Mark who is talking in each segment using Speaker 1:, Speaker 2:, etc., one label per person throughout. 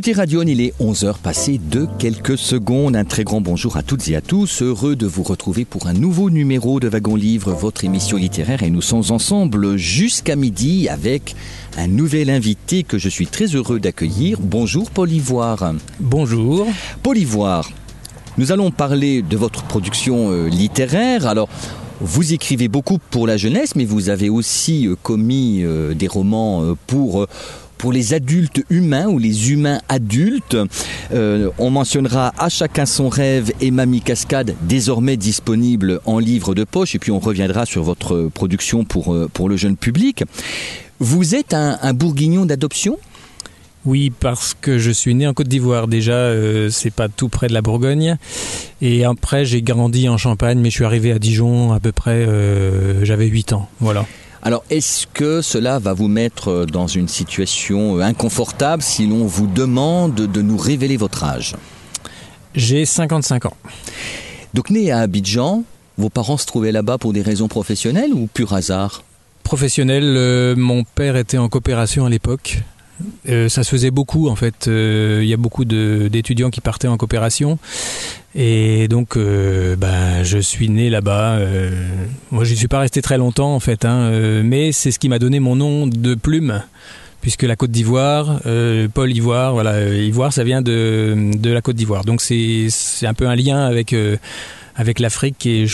Speaker 1: Écoutez Radio, il est 11h passé de quelques secondes. Un très grand bonjour à toutes et à tous. Heureux de vous retrouver pour un nouveau numéro de Wagon Livre, votre émission littéraire. Et nous sommes ensemble jusqu'à midi avec un nouvel invité que je suis très heureux d'accueillir. Bonjour Paul Ivoire.
Speaker 2: Bonjour.
Speaker 1: Paul Ivoire, nous allons parler de votre production euh, littéraire. Alors, vous écrivez beaucoup pour la jeunesse, mais vous avez aussi euh, commis euh, des romans pour... pour les adultes humains ou les humains adultes. Euh, on mentionnera À chacun son rêve et Mamie Cascade, désormais disponible en livre de poche, et puis on reviendra sur votre production pour, euh, pour le jeune public. Vous êtes un, un bourguignon d'adoption?
Speaker 2: Oui, parce que je suis né en Côte d'Ivoire. Déjà, euh, c'est pas tout près de la Bourgogne. Et après, j'ai grandi en Champagne, mais je suis arrivé à Dijon à peu près. euh, J'avais 8 ans. Voilà.
Speaker 1: Alors, est-ce que cela va vous mettre dans une situation euh, inconfortable si l'on vous demande de nous révéler votre âge?
Speaker 2: J'ai 55 ans.
Speaker 1: Donc, né à Abidjan, vos parents se trouvaient là-bas pour des raisons professionnelles ou pur hasard?
Speaker 2: Professionnel, euh, mon père était en coopération à l'époque. Euh, ça se faisait beaucoup en fait. Euh, Il y a beaucoup d'étudiants qui partaient en coopération. Et donc, euh, ben, je suis né là-bas. Moi, je ne suis pas resté très longtemps en fait, hein, mais c'est ce qui m'a donné mon nom de plume, puisque la Côte d'Ivoire, Paul Ivoire, voilà, Ivoire, ça vient de, de la Côte d'Ivoire. Donc c'est un peu un lien avec avec l'Afrique et,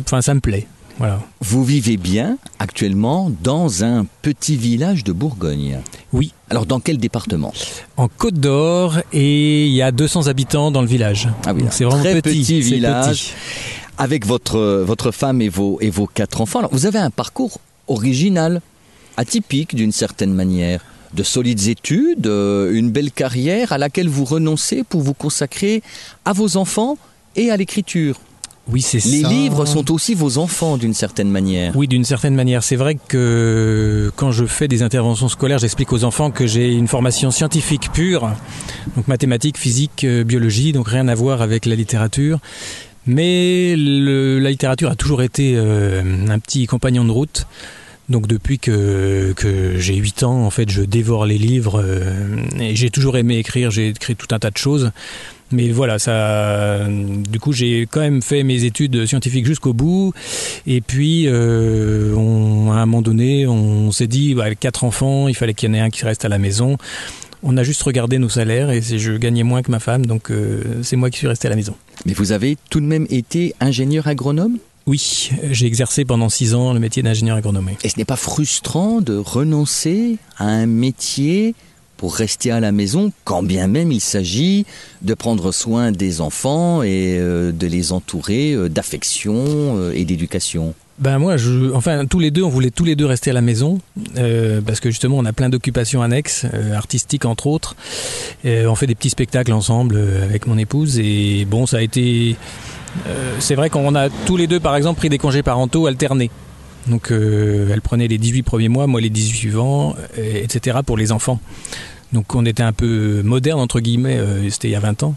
Speaker 2: enfin, ça me plaît. Voilà.
Speaker 1: Vous vivez bien actuellement dans un petit village de Bourgogne.
Speaker 2: Oui.
Speaker 1: Alors dans quel département?
Speaker 2: En Côte d'Or et il y a 200 habitants dans le village.
Speaker 1: Ah oui,
Speaker 2: c'est vraiment
Speaker 1: très
Speaker 2: petit,
Speaker 1: village.
Speaker 2: petit.
Speaker 1: Avec votre, votre femme et vos, et vos quatre enfants. Alors, vous avez un parcours original, atypique d'une certaine manière. De solides études, euh, une belle carrière à laquelle vous renoncez pour vous consacrer à vos enfants et à l'écriture.
Speaker 2: Oui, c'est
Speaker 1: Les
Speaker 2: ça.
Speaker 1: livres sont aussi vos enfants d'une certaine manière.
Speaker 2: Oui, d'une certaine manière. C'est vrai que quand je fais des interventions scolaires, j'explique aux enfants que j'ai une formation scientifique pure, donc mathématiques, physique, euh, biologie, donc rien à voir avec la littérature. Mais le- la littérature a toujours été euh, un petit compagnon de route. Donc depuis que, que j'ai 8 ans, en fait, je dévore les livres euh, et j'ai toujours aimé écrire, j'ai écrit tout un tas de choses. Mais voilà, ça, du coup, j'ai quand même fait mes études scientifiques jusqu'au bout. Et puis, euh, on, à un moment donné, on s'est dit, bah, avec quatre enfants, il fallait qu'il y en ait un qui reste à la maison. On a juste regardé nos salaires et je gagnais moins que ma femme, donc euh, c'est moi qui suis resté à la maison.
Speaker 1: Mais vous avez tout de même été ingénieur agronome?
Speaker 2: Oui, j'ai exercé pendant six ans le métier d'ingénieur agronome.
Speaker 1: Et ce n'est pas frustrant de renoncer à un métier rester à la maison, quand bien même il s'agit de prendre soin des enfants et euh, de les entourer euh, d'affection euh, et d'éducation
Speaker 2: Ben moi, enfin tous les deux, on voulait tous les deux rester à la maison parce que justement, on a plein d'occupations annexes, artistiques entre autres. On fait des petits spectacles ensemble avec mon épouse et bon, ça a été. c'est vrai qu'on a tous les deux, par exemple, pris des congés parentaux alternés. Donc, elle prenait les 18 premiers mois, moi les 18 suivants, etc. pour les enfants. Donc, on était un peu moderne entre guillemets. euh, C'était il y a 20 ans.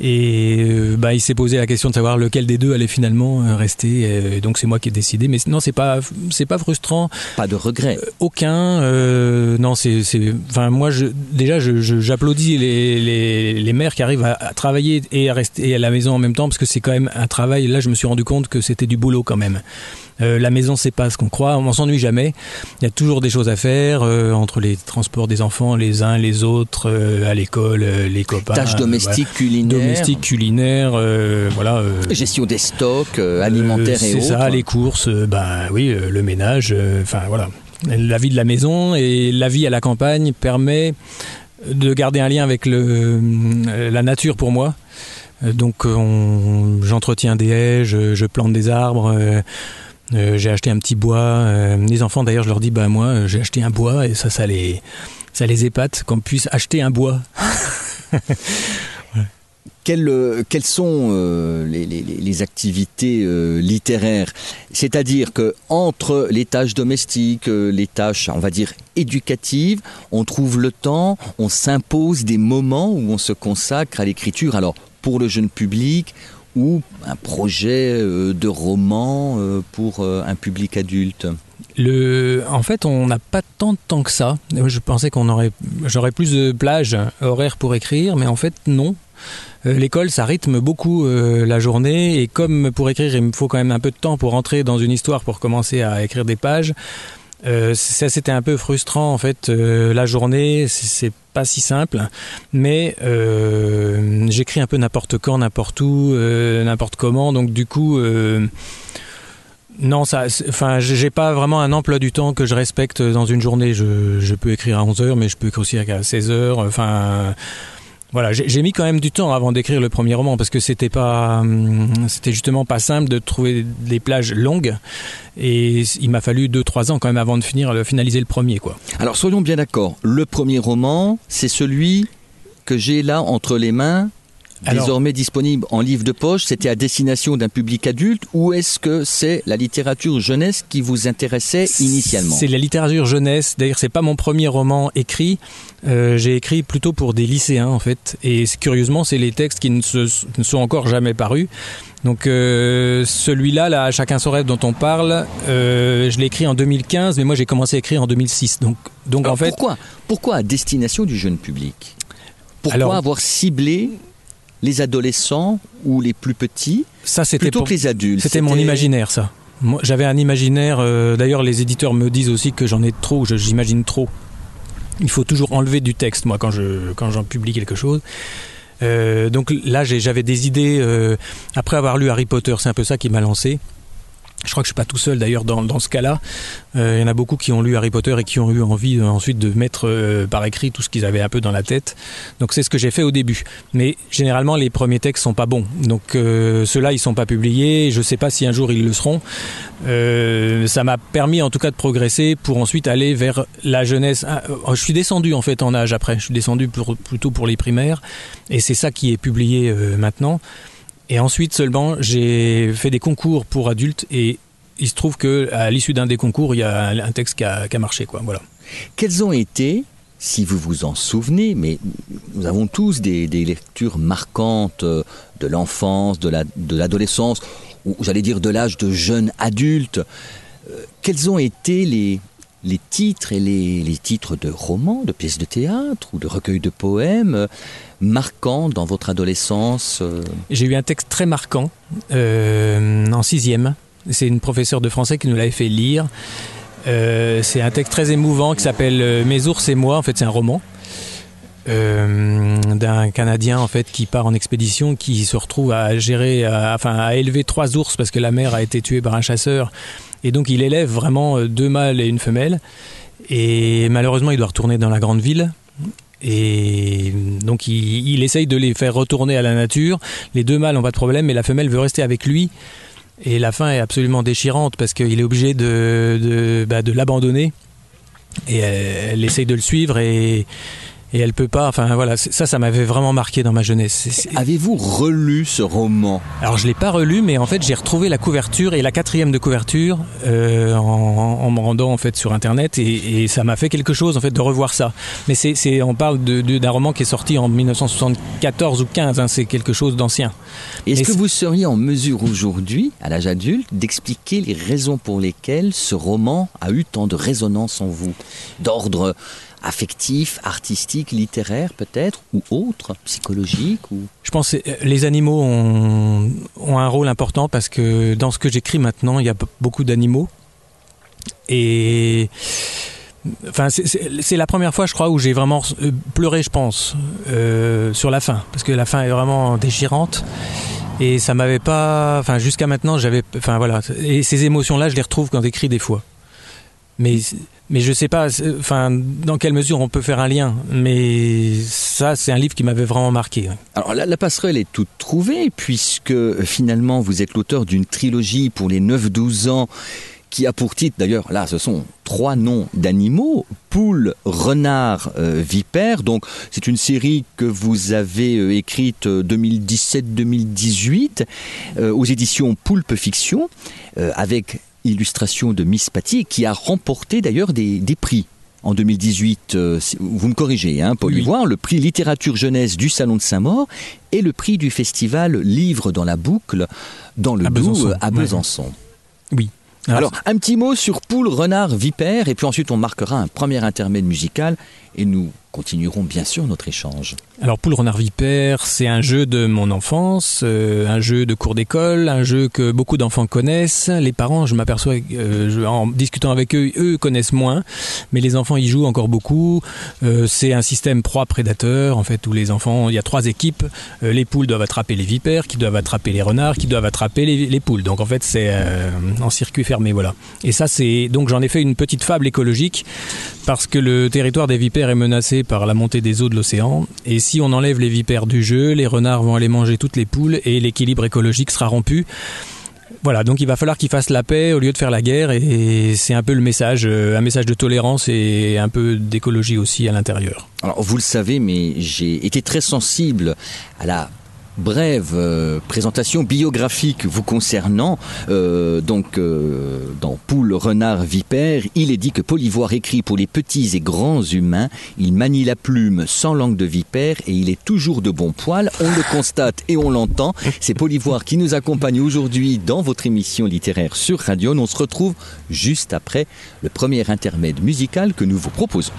Speaker 2: Et euh, bah, il s'est posé la question de savoir lequel des deux allait finalement euh, rester. Et donc c'est moi qui ai décidé. Mais non, c'est pas c'est pas frustrant.
Speaker 1: Pas de regret.
Speaker 2: Aucun. euh, non, c'est c'est. Enfin moi, je, déjà, je- je- j'applaudis les, les les mères qui arrivent à, à travailler et à rester à la maison en même temps parce que c'est quand même un travail. Là, je me suis rendu compte que c'était du boulot quand même. Euh, la maison, c'est pas ce qu'on croit. On s'ennuie jamais. Il y a toujours des choses à faire euh, entre les transports des enfants, les uns, les autres, euh, à l'école, les copains.
Speaker 1: Tâches domestiques,
Speaker 2: voilà.
Speaker 1: culinaires,
Speaker 2: domestiques, culinaires, voilà.
Speaker 1: gestion des stocks alimentaires et
Speaker 2: C'est
Speaker 1: autres.
Speaker 2: ça, les courses, ben oui, le ménage, enfin voilà. La vie de la maison et la vie à la campagne permet de garder un lien avec le, la nature pour moi. Donc j'entretiens des haies, je, plante des arbres. J'ai acheté un petit bois. les enfants, d'ailleurs, je leur dis, bah moi, j'ai acheté un bois et ça, ça les, ça les épate qu'on puisse acheter un bois.
Speaker 1: Quelles, euh, quelles, sont euh, les, les, les, activités euh, littéraires? C'est-à-dire que entre les tâches domestiques, les tâches, on va dire éducatives, on trouve le temps, on s'impose des moments où on se consacre à l'écriture. Alors pour le jeune public ou un projet de roman pour un public adulte.
Speaker 2: Le, en fait, on n'a pas tant de temps que ça. Je pensais qu'on aurait, j'aurais plus de plages horaires pour écrire, mais en fait non. Euh, l'école, ça rythme beaucoup euh, la journée et comme pour écrire, il me faut quand même un peu de temps pour entrer dans une histoire, pour commencer à écrire des pages. Euh, ça c'était un peu frustrant en fait la journée c'est pas si simple mais j'écris un peu n'importe quand n'importe où n'importe comment donc du coup non, ça, enfin, j'ai pas vraiment un emploi du temps que je respecte dans une journée. Je, peux écrire à 11 heures, mais je peux écrire aussi à 16 heures. Enfin, voilà, j'ai mis quand même du temps avant d'écrire le premier roman parce que c'était pas, hum, c'était justement pas simple de trouver des plages longues et il m'a fallu 2-3 ans quand même avant de finir, de finaliser le premier, quoi.
Speaker 1: Alors soyons bien d'accord, le premier roman, c'est celui que j'ai là entre les mains désormais disponible en livre de poche, c'était à destination d'un public adulte ou est-ce que c'est la littérature jeunesse qui vous intéressait initialement?
Speaker 2: C'est la littérature jeunesse. D'ailleurs, c'est pas mon premier roman écrit. Euh, j'ai écrit plutôt pour des lycéens en fait. Et curieusement, c'est les textes qui ne, se, ne, sont encore jamais parus. Donc euh, celui-là, là, chacun son rêve dont on parle, euh, je l'ai écrit en 2015, mais moi j'ai commencé à écrire en 2006. Donc, donc en fait,
Speaker 1: pourquoi, pourquoi à destination du jeune public? Pourquoi avoir ciblé les adolescents ou les plus petits
Speaker 2: ça,
Speaker 1: c'était plutôt que les adultes
Speaker 2: C'était mon imaginaire, ça. J'avais un imaginaire, euh, d'ailleurs les éditeurs me disent aussi que j'en ai trop, j'imagine trop. Il faut toujours enlever du texte, moi, quand j'en quand publie quelque chose. Euh, donc là, j'avais des idées, euh, après avoir lu Harry Potter, c'est un peu ça qui m'a lancé. Je crois que je suis pas tout seul d'ailleurs dans, dans, ce cas-là. Euh, il y en a beaucoup qui ont lu Harry Potter et qui ont eu envie euh, ensuite de mettre euh, par écrit tout ce qu'ils avaient un peu dans la tête. Donc c'est ce que j'ai fait au début. Mais généralement les premiers textes sont pas bons. Donc ceux-là ils sont pas publiés. Je sais pas si un jour ils le seront. ça m'a permis en tout cas de progresser pour ensuite aller vers la jeunesse. Ah, je suis descendu en fait en âge après. Je suis descendu pour, plutôt pour les primaires et c'est ça qui est publié maintenant. Et ensuite seulement, j'ai fait des concours pour adultes et il se trouve que à l'issue d'un des concours, il y a un texte qui a, marché. Quoi. Voilà.
Speaker 1: Quels ont été, si vous vous en souvenez, mais nous avons tous des, lectures marquantes de l'enfance, de l'adolescence, ou j'allais dire de l'âge de jeune adulte, euh, quels ont été les, les titres et les, les, titres de romans, de pièces de théâtre ou de recueils de poèmes euh, marquants dans votre adolescence euh
Speaker 2: J'ai eu un texte très marquant euh, en sixième. C'est une professeure de français qui nous l'avait fait lire. C'est un texte très émouvant qui s'appelle Mes ours et moi. En fait, c'est un roman. D'un Canadien en fait qui part en expédition, qui se retrouve à gérer, enfin à élever trois ours parce que la mère a été tuée par un chasseur et donc il élève vraiment euh, deux mâles et une femelle. Et malheureusement, il doit retourner dans la grande ville. Et donc il, essaye de les faire retourner à la nature. Les deux mâles n'ont pas de problème, mais la femelle veut rester avec lui. Et la fin est absolument déchirante parce qu'il est obligé de, de, bah, de l'abandonner. Et elle, elle, essaye de le suivre et, et elle peut pas. Enfin voilà, ça, ça m'avait vraiment marqué dans ma jeunesse.
Speaker 1: Avez-vous relu ce roman?
Speaker 2: Alors je l'ai pas relu, mais en fait j'ai retrouvé la couverture et la quatrième de couverture euh, en, en, me rendant en fait sur internet et, et ça m'a fait quelque chose en fait de revoir ça. Mais c'est, on parle d'un roman qui est sorti en 1974 ou 15. Hein, c'est quelque chose d'ancien.
Speaker 1: Est-ce que vous seriez en mesure aujourd'hui, à l'âge adulte, d'expliquer les raisons pour lesquelles ce roman a eu tant de résonance en vous, d'ordre affectif, artistique, littéraire peut-être, ou autre, psychologique ou...
Speaker 2: Je pense que les animaux ont, ont, un rôle important parce que dans ce que j'écris maintenant, il y a beaucoup d'animaux. Et Enfin, c'est la première fois, je crois, où j'ai vraiment euh, pleuré, je pense, euh, sur la fin, parce que la fin est vraiment déchirante. Et ça m'avait pas, enfin, jusqu'à maintenant, j'avais, enfin voilà. Et ces émotions-là, je les retrouve quand j'écris des fois. Mais mais je sais pas, enfin, dans quelle mesure on peut faire un lien. Mais ça, c'est un livre qui m'avait vraiment marqué.
Speaker 3: Alors la, passerelle est toute trouvée puisque finalement vous êtes l'auteur d'une trilogie pour les 9-12 ans qui a pour titre, d'ailleurs, là, ce sont trois noms d'animaux, poule, renard, euh, vipère. Donc, c'est une série que vous avez euh, écrite 2017-2018 euh, aux éditions Poulpe Fiction, avec illustration de Miss Patty, qui a remporté d'ailleurs des, prix. En 2018, vous me corrigez, hein, Paul Ivoire, le prix littérature jeunesse du Salon de Saint-Maur et le prix du festival Livre dans la boucle dans le Doubs à Besançon.
Speaker 2: Oui.
Speaker 3: Alors, un petit mot sur poule, renard, vipère, et puis ensuite on marquera un premier intermède musical, et nous continuerons bien sûr notre échange.
Speaker 2: Alors Poule Renard Vipère, c'est un jeu de mon enfance, euh, un jeu de cours d'école, un jeu que beaucoup d'enfants connaissent. Les parents, je m'aperçois euh, en discutant avec eux, eux connaissent moins, mais les enfants y jouent encore beaucoup. Euh, c'est un système proie-prédateur, en fait, où les enfants, il y a trois équipes. les poules doivent attraper les vipères, qui doivent attraper les renards, qui doivent attraper les, les poules. Donc en fait, c'est en circuit fermé, voilà. Et ça, c'est donc j'en ai fait une petite fable écologique parce que le territoire des vipères est menacé par la montée des eaux de l'océan. Et si on enlève les vipères du jeu, les renards vont aller manger toutes les poules et l'équilibre écologique sera rompu. Voilà, donc il va falloir qu'ils fassent la paix au lieu de faire la guerre et c'est un peu le message, euh, un message de tolérance et un peu d'écologie aussi à l'intérieur.
Speaker 3: Alors vous le savez, mais j'ai été très sensible à la brève euh, présentation biographique vous concernant. Euh, donc, euh, dans Poule, Renard, Vipère, il est dit que Paul Ivoire écrit pour les petits et grands humains. Il manie la plume sans langue de vipère et il est toujours de bon poil. On le constate et on l'entend. C'est Paul Ivoire qui nous accompagne aujourd'hui dans votre émission littéraire sur Radio. On se retrouve juste après le premier intermède musical que nous vous proposons.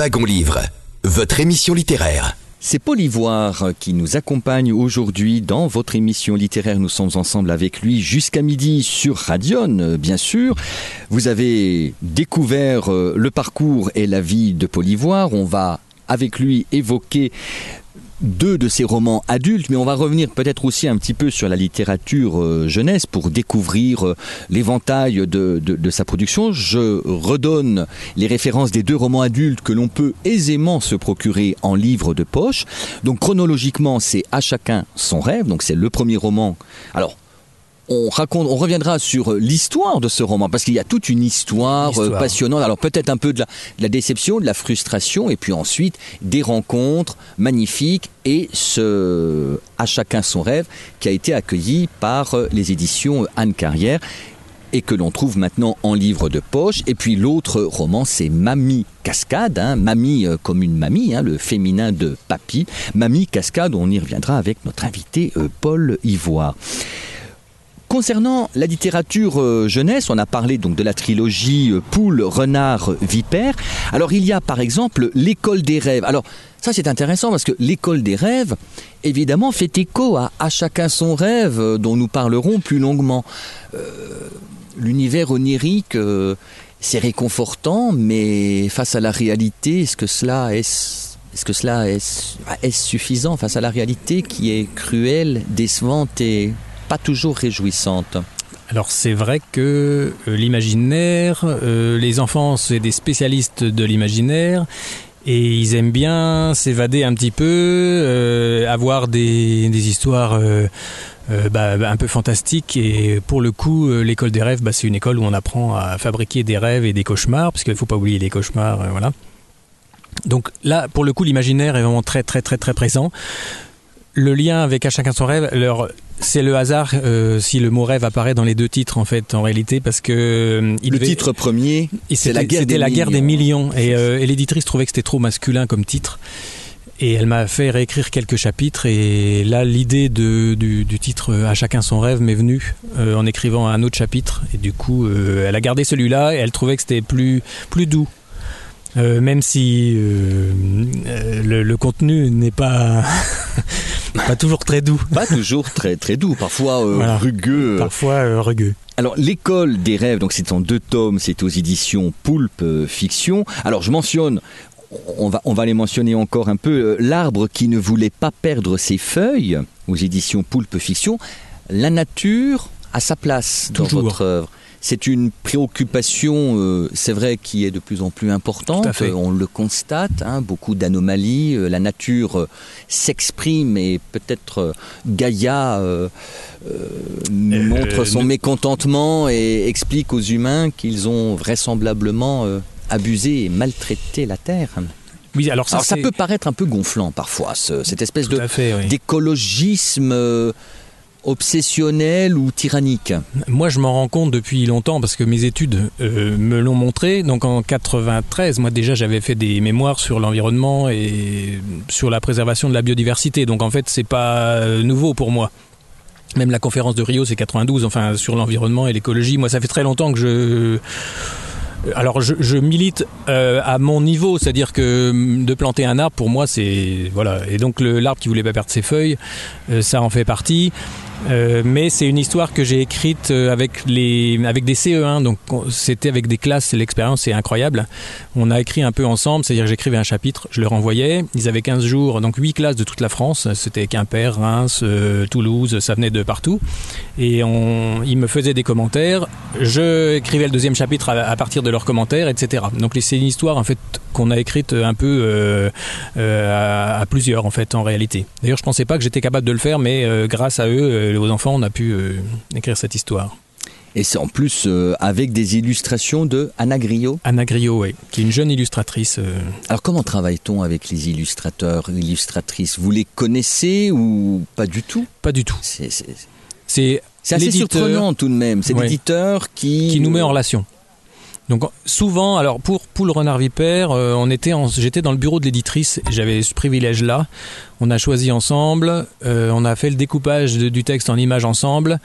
Speaker 4: Wagon Livre, votre émission littéraire.
Speaker 1: C'est Paul Ivoire qui nous accompagne aujourd'hui dans votre émission littéraire. Nous sommes ensemble avec lui jusqu'à midi sur Radion, bien sûr. Vous avez découvert euh, le parcours et la vie de Paul Ivoire. On va avec lui évoquer deux de ses romans adultes, mais on va revenir peut-être aussi un petit peu sur la littérature euh, jeunesse pour découvrir euh, l'éventail de, de, sa production. Je redonne les références des deux romans adultes que l'on peut aisément se procurer en livre de poche. Donc chronologiquement, c'est À chacun son rêve, donc c'est le premier roman. Alors, on raconte, on reviendra sur euh, l'histoire de ce roman parce qu'il y a toute une histoire, euh, passionnante. Alors peut-être un peu de la, déception, de la frustration, et puis ensuite des rencontres magnifiques et ce à chacun son rêve qui a été accueilli par euh, les éditions Anne Carrière et que l'on trouve maintenant en livre de poche. Et puis l'autre roman, c'est Mamie Cascade, hein. Mamie comme une mamie, hein, le féminin de Papy. Mamie Cascade, on y reviendra avec notre invité Paul Ivoire. Concernant la littérature euh, jeunesse, on a parlé donc de la trilogie euh, Poule, Renard, Vipère. Alors il y a par exemple l'école des rêves. Alors ça c'est intéressant parce que l'école des rêves, évidemment, fait écho à, chacun son rêve euh, dont nous parlerons plus longuement. L'univers onirique, c'est réconfortant, mais face à la réalité, est-ce que cela est suffisant face à la réalité qui est cruelle, décevante et pas toujours réjouissante.
Speaker 2: Alors c'est vrai que euh, l'imaginaire, euh, les enfants c'est des spécialistes de l'imaginaire et ils aiment bien s'évader un petit peu, euh, avoir des, histoires bah, un peu fantastiques et pour le coup l'école des rêves bah, c'est une école où on apprend à fabriquer des rêves et des cauchemars parce qu'il ne faut pas oublier les cauchemars, voilà. Donc là pour le coup l'imaginaire est vraiment très très très très présent le lien avec À chacun son rêve, c'est le hasard euh, si le mot rêve apparaît dans les deux titres en fait en réalité parce que
Speaker 1: euh, le titre premier
Speaker 2: c'est la guerre des la guerre des millions. euh, et, l'éditrice trouvait que c'était trop masculin comme titre. Et elle m'a fait réécrire quelques chapitres. Et là l'idée du, du, titre à chacun son rêve m'est venue en écrivant un autre chapitre. Et du coup elle a gardé celui-là et elle trouvait que c'était plus plus doux même si le, le, contenu n'est pas pas toujours très doux.
Speaker 1: Pas toujours très très doux, parfois euh, rugueux.
Speaker 2: Parfois euh, rugueux.
Speaker 1: Alors l'école des rêves, donc c'est en deux tomes, c'est aux éditions Poulpe euh, Fiction. Alors je mentionne, on va, on va les mentionner encore un peu, l'arbre qui ne voulait pas perdre ses feuilles aux éditions Poulpe Fiction. La nature a sa place dans votre œuvre. C'est une préoccupation, euh, c'est vrai, qui est de plus en plus importante. On le constate, hein, beaucoup d'anomalies. Euh, la nature euh, s'exprime et peut-être Gaïa montre son mécontentement et explique aux humains qu'ils ont vraisemblablement abusé et maltraité la Terre. Oui, alors ça, peut paraître un peu gonflant parfois, cette espèce d'écologisme obsessionnel ou tyrannique
Speaker 2: Moi, je m'en rends compte depuis longtemps parce que mes études euh, me l'ont montré. Donc en 93, moi déjà, j'avais fait des mémoires sur l'environnement et sur la préservation de la biodiversité. Donc en fait, c'est pas euh, nouveau pour moi. Même la conférence de Rio, c'est 92, enfin sur l'environnement et l'écologie. Moi, ça fait très longtemps que je alors je, milite euh, à mon niveau, c'est-à-dire que mm, de planter un arbre pour moi c'est voilà et donc l'arbre qui voulait pas perdre ses feuilles, ça en fait partie. Euh, mais c'est une histoire que j'ai écrite euh, avec les avec des CE1 donc c'était avec des classes l'expérience est incroyable. On a écrit un peu ensemble c'est à dire que j'écrivais un chapitre je leur envoyais ils avaient 15 jours donc 8 classes de toute la France. C'était Quimper Reims euh, Toulouse ça venait de partout. Et ils me faisaient des commentaires. Je écrivais le deuxième chapitre à, partir de leurs commentaires etc donc c'est une histoire en fait qu'on a écrite un peu à, à, plusieurs en fait en réalité. D'ailleurs je pensais pas que j'étais capable de le faire mais grâce à eux aux enfants, on a pu euh, écrire cette histoire.
Speaker 1: Et c'est en plus euh, avec des illustrations de Anna Griot.
Speaker 2: Anna Griot, oui, qui est une jeune illustratrice. Euh.
Speaker 1: Alors comment travaille-t-on avec les illustrateurs, illustratrices? Vous les connaissez ou pas du tout?
Speaker 2: Pas du tout.
Speaker 1: C'est assez surprenant tout de même. C'est l'éditeur qui...
Speaker 2: Qui nous met en relation. Donc souvent, alors pour Poule Renard Vipère, euh, on était, j'étais dans le bureau de l'éditrice, j'avais ce privilège-là. On a choisi ensemble, euh, on a fait le découpage du texte en images ensemble.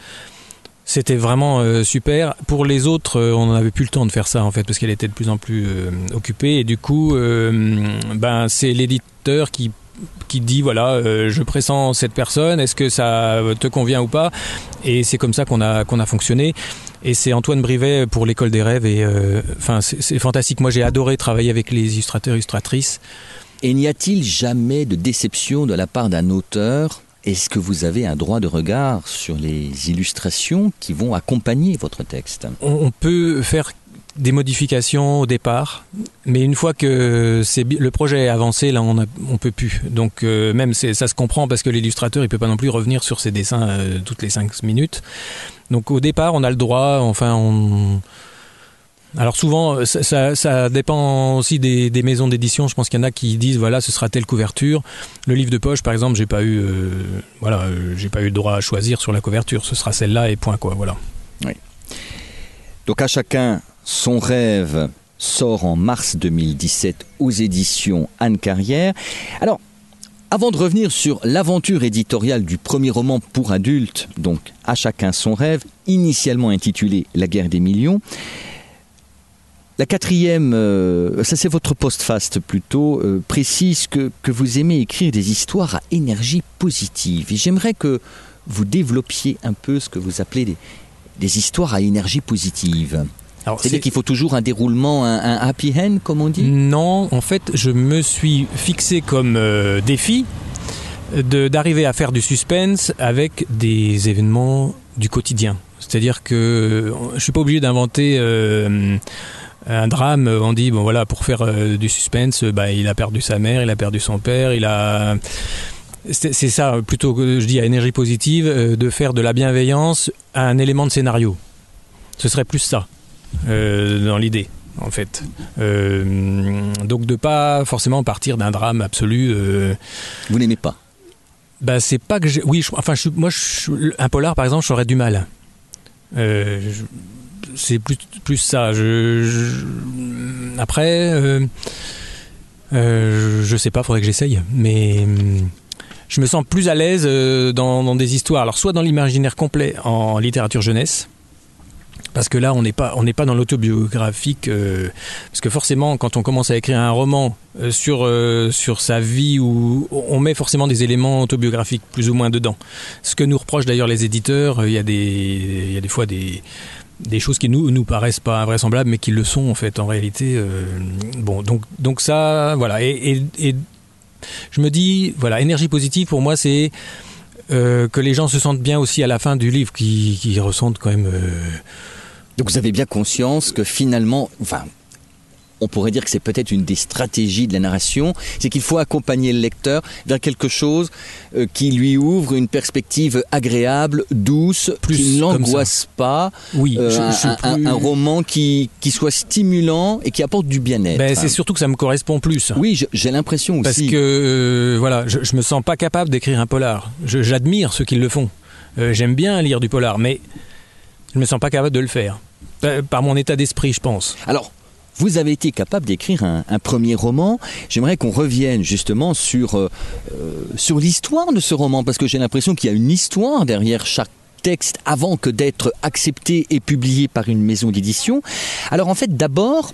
Speaker 2: C'était vraiment euh, super. Pour les autres, euh, on n'avait plus le temps de faire ça en fait parce qu'elle était de plus en plus occupée et du coup, ben c'est l'éditeur qui qui dit voilà, je pressens cette personne, est-ce que ça te convient ou pas? Et c'est comme ça qu'on a qu'on a fonctionné. Et c'est Antoine Brivet pour l'école des rêves et enfin c'est fantastique. Moi j'ai adoré travailler avec les illustrateurs illustratrices.
Speaker 1: Et n'y a-t-il jamais de déception de la part d'un auteur? Est-ce que vous avez un droit de regard sur les illustrations qui vont accompagner votre texte?
Speaker 2: On, peut faire des modifications au départ, mais une fois que le projet est avancé, là, on ne peut plus. Donc euh, même ça se comprend parce que l'illustrateur, il peut pas non plus revenir sur ses dessins euh, toutes les cinq minutes. Donc au départ, on a le droit, enfin, on, alors souvent, euh, ça, dépend aussi des, maisons d'édition. Je pense qu'il y en a qui disent voilà, ce sera telle couverture. Le livre de poche, par exemple, j'ai pas eu, voilà, j'ai pas eu le droit à choisir sur la couverture. Ce sera celle-là et point quoi. Voilà.
Speaker 1: Donc à chacun son rêve sort en mars 2017 aux éditions Anne Carrière. Alors. Avant de revenir sur l'aventure éditoriale du premier roman pour adultes, donc À chacun son rêve, initialement intitulé La guerre des millions, la quatrième, euh, ça c'est votre post-fast plutôt, euh, précise que, vous aimez écrire des histoires à énergie positive. Et j'aimerais que vous développiez un peu ce que vous appelez des histoires à énergie positive. C'est-à-dire qu'il faut toujours un déroulement, un, happy end, comme on dit?
Speaker 2: Non, en fait, je me suis fixé comme euh, défi d'arriver à faire du suspense avec des événements du quotidien. C'est-à-dire que je suis pas obligé d'inventer un drame, on dit bon voilà pour faire euh, du suspense, bah, il a perdu sa mère, il a perdu son père, il a c'est ça plutôt que je dis à énergie positive euh, de faire de la bienveillance un élément de scénario. Ce serait plus ça euh, dans l'idée en fait. donc de pas forcément partir d'un drame absolu.
Speaker 1: Vous n'aimez pas
Speaker 2: bah, c'est pas que j'ai. Oui, enfin, moi, un polar, par exemple, j'aurais du mal. Euh, c'est plus, plus ça. Je, Après, euh, euh, je sais pas, faudrait que j'essaye. Mais je me sens plus à l'aise euh, dans, des histoires. Alors, soit dans l'imaginaire complet en littérature jeunesse, parce que là, on n'est pas, on n'est pas dans l'autobiographique, parce que forcément, quand on commence à écrire un roman sur sur sa vie, où on met forcément des éléments autobiographiques plus ou moins dedans. Ce que nous reprochent d'ailleurs les éditeurs, il y a des, il y a des fois des des choses qui nous nous paraissent pas invraisemblables mais qui le sont en fait en réalité euh, bon donc donc ça voilà et, et, je me dis voilà énergie positive pour moi c'est euh, que les gens se sentent bien aussi à la fin du livre qui, qui ressentent quand même euh,
Speaker 1: donc vous avez bien conscience que finalement enfin on pourrait dire que c'est peut-être une des stratégies de la narration, c'est qu'il faut accompagner le lecteur vers quelque chose euh, qui lui ouvre une perspective agréable, douce, Plus qui ne l'angoisse pas.
Speaker 2: Oui,
Speaker 1: euh, un, roman qui, qui soit stimulant et qui apporte du bien-être.
Speaker 2: Ben, c'est surtout que ça me correspond plus.
Speaker 1: Oui, j'ai l'impression aussi.
Speaker 2: Parce que euh, voilà, je, je me sens pas capable d'écrire un polar. J'admire ceux qui le font. J'aime bien lire du polar, mais je me sens pas capable de le faire. Par mon état d'esprit, je pense.
Speaker 1: Alors, vous avez été capable d'écrire un, premier roman. J'aimerais qu'on revienne justement sur, euh, euh, sur l'histoire de ce roman, parce que j'ai l'impression qu'il y a une histoire derrière chaque texte avant que d'être accepté et publié par une maison d'édition. Alors en fait, d'abord,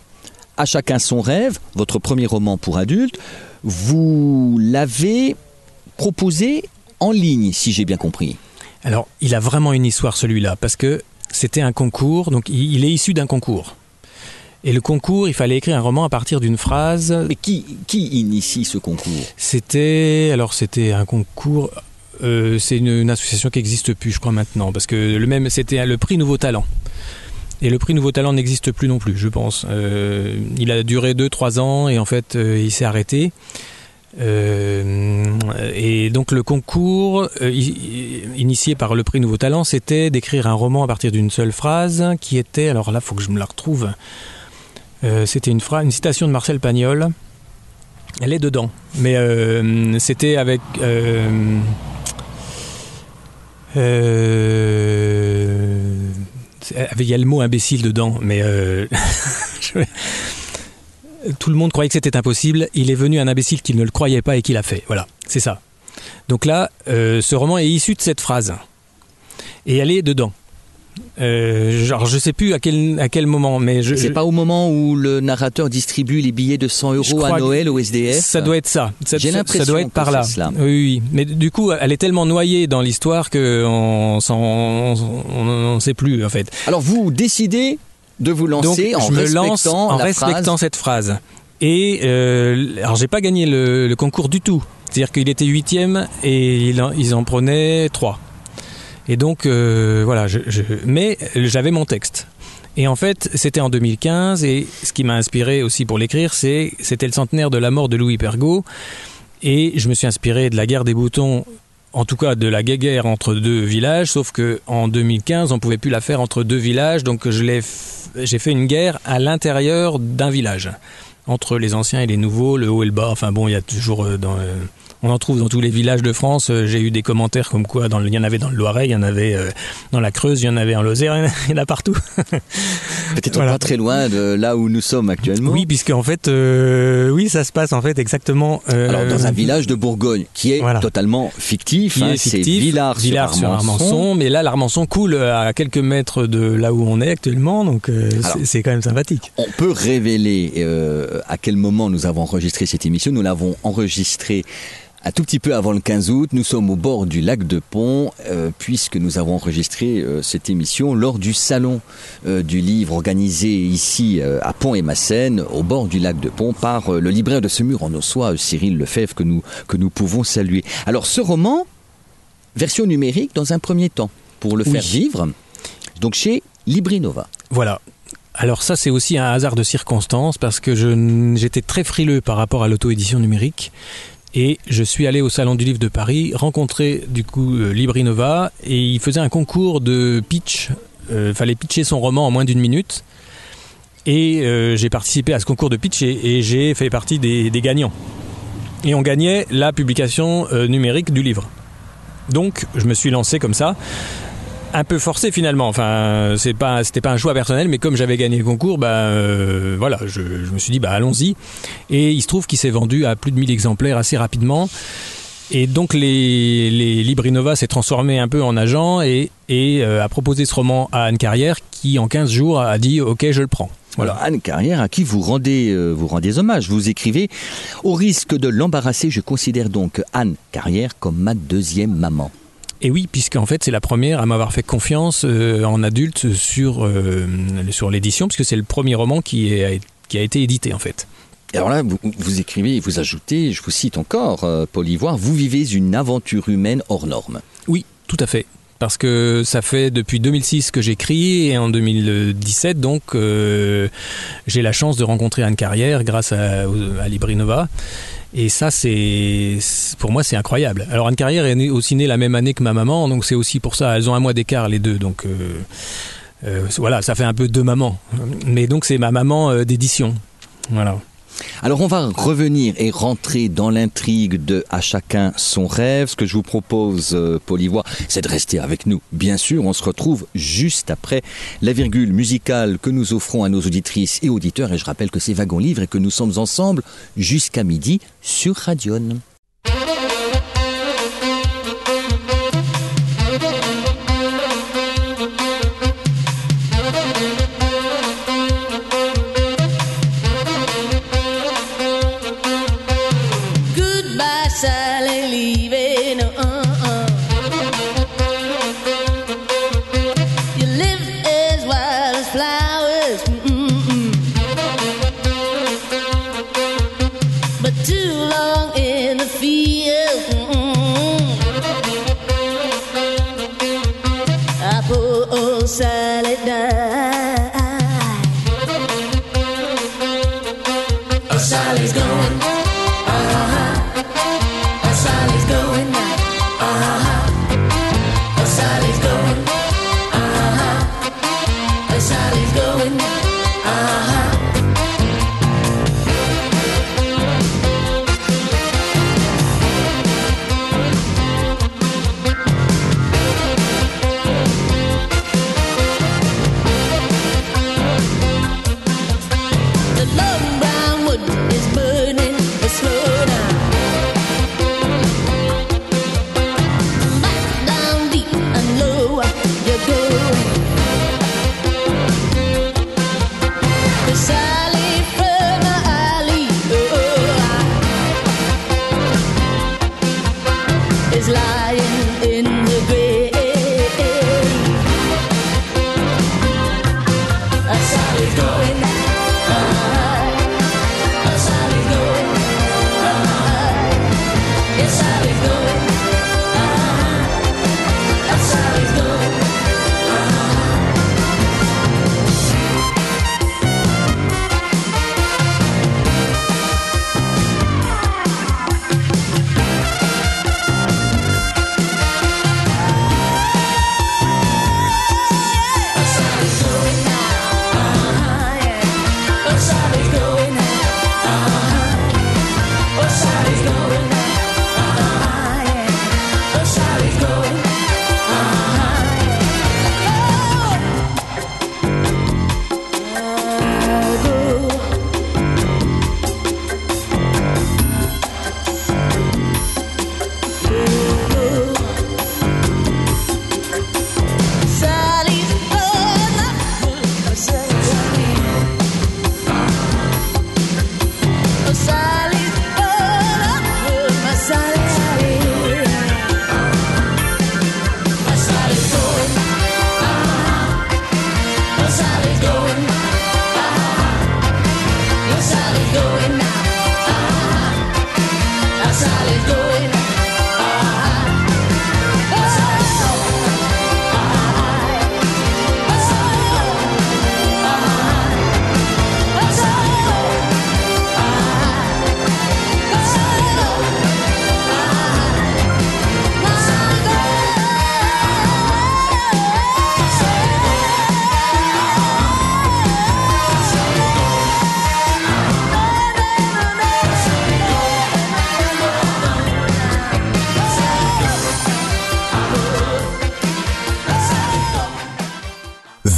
Speaker 1: à chacun son rêve, votre premier roman pour adultes, vous l'avez proposé en ligne, si j'ai bien compris.
Speaker 2: Alors, il a vraiment une histoire celui-là, parce que c'était un concours, donc il est issu d'un concours. Et le concours, il fallait écrire un roman à partir d'une phrase.
Speaker 1: Mais qui, qui initie ce concours?
Speaker 2: C'était alors c'était un concours. Euh, c'est une, association qui n'existe plus, je crois maintenant, parce que le même c'était le prix Nouveau Talent. Et le prix Nouveau Talent n'existe plus non plus, je pense. Euh, il a duré 2-3 ans et en fait euh, il s'est arrêté. Et donc le concours initié par le prix Nouveau Talent, c'était d'écrire un roman à partir d'une seule phrase qui était, alors là, il faut que je me la retrouve. Euh, c'était une, une citation de Marcel Pagnol. Elle est dedans, mais euh, c'était avec. Euh, il y a le mot imbécile dedans, mais tout le monde croyait que c'était impossible. Il est venu un imbécile qui ne le croyait pas et qui l'a fait. Voilà, c'est ça. Donc là, ce roman est issu de cette phrase. Et elle est dedans. Euh, genre, je sais plus à quel, à quel moment, mais je.
Speaker 1: C'est
Speaker 2: je-
Speaker 1: pas au moment où le narrateur distribue les billets de 100
Speaker 2: Je
Speaker 1: euros à Noël au SDF
Speaker 2: Ça doit être ça. Ça,
Speaker 1: J'ai l'impression
Speaker 2: ça doit être par là.
Speaker 1: cela.
Speaker 2: Oui, oui. Mais du coup, elle est tellement noyée dans l'histoire que on on sait plus en fait.
Speaker 1: Alors vous décidez de vous
Speaker 2: Donc,
Speaker 1: lancer en
Speaker 2: je me lance
Speaker 1: respectant
Speaker 2: en
Speaker 1: la
Speaker 2: respectant
Speaker 1: phrase.
Speaker 2: cette phrase. Et euh, alors, j'ai pas gagné le, le concours du tout. C'est-à-dire qu'il était huitième et il en- ils en prenaient trois. Et donc euh, voilà, je, je- mais j'avais mon texte. Et en fait, c'était en 2015 et ce qui m'a inspiré aussi pour l'écrire, c'est c'était le centenaire de la mort de Louis Pergaud et je me suis inspiré de la guerre des boutons, en tout cas de la guerre entre deux villages, sauf que en 2015, on pouvait plus la faire entre deux villages, donc je l'ai j'ai fait une guerre à l'intérieur d'un village entre les anciens et les nouveaux, le haut et le bas. Enfin bon, il y a toujours euh, dans euh, on en trouve dans tous les villages de France. Euh, J'ai eu des commentaires comme quoi dans il y en avait dans le Loiret, il y en avait euh, dans la Creuse, il y en avait en Lozère, il y en a- partout.
Speaker 1: Peut-être
Speaker 2: Voilà.
Speaker 1: pas très loin de là où nous sommes actuellement.
Speaker 2: Oui, puisque en fait, euh, oui, ça se passe en fait exactement. euh,
Speaker 1: Alors dans un village de Bourgogne qui est
Speaker 2: Voilà.
Speaker 1: totalement fictif, hein,
Speaker 2: est
Speaker 1: c'est Villars,
Speaker 2: Villars sur Armançon, mais là l'Armançon coule à quelques mètres de là où on est actuellement, donc euh, c'est- quand même sympathique.
Speaker 1: On peut révéler à quel moment nous avons enregistré cette émission. Nous l'avons enregistrée un tout petit peu avant le 15 août. Nous sommes au bord du lac de Pont, euh, puisque nous avons enregistré euh, cette émission lors du salon euh, du livre organisé ici à Pont et Massène, au bord du lac de Pont, par le libraire de ce mur en Ossois, Cyril Lefebvre, que nous, que nous pouvons saluer. Alors ce roman, version numérique dans un premier temps, pour le
Speaker 2: Oui.
Speaker 1: faire vivre, donc chez Librinova.
Speaker 2: Voilà. Alors ça c'est aussi un hasard de circonstances parce que j'étais très frileux par rapport à l'auto-édition numérique et je suis allé au salon du livre de Paris rencontrer du coup euh, Librinova et il faisait un concours de pitch. Il fallait pitcher son roman en moins d'une minute et euh, j'ai participé à ce concours de pitch et, j'ai fait partie des, des gagnants. Et on gagnait la publication euh, numérique du livre. Donc je me suis lancé comme ça un peu forcé finalement. Enfin, c'est pas, c'était pas un choix personnel, mais comme j'avais gagné le concours, bah euh, voilà, je, me suis dit bah allons-y. Et il se trouve qu'il s'est vendu à plus de 1000 exemplaires assez rapidement. Et donc les, les Librinova s'est transformé un peu en agent et, euh, a proposé ce roman à Anne Carrière qui en 15 jours a dit ok je le prends.
Speaker 1: Alors Anne Carrière, à qui vous rendez, euh, vous rendez hommage, vous écrivez Au risque de l'embarrasser, je considère donc Anne Carrière comme ma deuxième maman.
Speaker 2: Et oui, puisqu'en fait c'est la première à m'avoir fait confiance euh, en adulte sur, euh, sur l'édition, puisque c'est le premier roman qui, est, qui a été édité en fait.
Speaker 1: Alors là, vous, vous écrivez, vous ajoutez, je vous cite encore, euh, Paul Ivoire, vous vivez une aventure humaine hors norme.
Speaker 2: Oui, tout à fait. Parce que ça fait depuis 2006 que j'écris et en 2017, donc, euh, j'ai la chance de rencontrer Anne Carrière grâce à, à Librinova. Et ça, c'est pour moi, c'est incroyable. Alors Anne Carrière est née- aussi née la même année que ma maman, donc c'est aussi pour ça. Elles ont un mois d'écart les deux, donc euh, euh, voilà, ça fait un peu deux mamans. Mais donc c'est ma maman euh, d'édition. Voilà.
Speaker 1: Alors on va revenir et rentrer dans l'intrigue de À chacun son rêve. Ce que je vous propose, euh, Paul Ivoire, c'est de rester avec nous. Bien sûr, on se retrouve juste après la virgule musicale que nous offrons à nos auditrices et auditeurs. Et je rappelle que c'est Wagon Livre et que nous sommes ensemble jusqu'à midi sur Radion.
Speaker 5: Is lying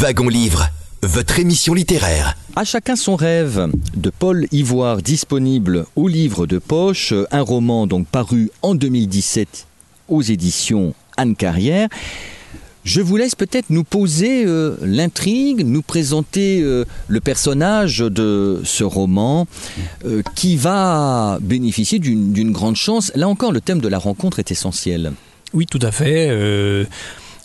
Speaker 4: Wagon Livre, votre émission littéraire.
Speaker 1: À chacun son rêve de Paul Ivoire disponible au livre de poche, un roman donc paru en 2017 aux éditions Anne Carrière. Je vous laisse peut-être nous poser euh, l'intrigue, nous présenter euh, le personnage de ce roman euh, qui va bénéficier d'une grande chance. Là encore, le thème de la rencontre est essentiel.
Speaker 2: Oui, tout à fait. euh,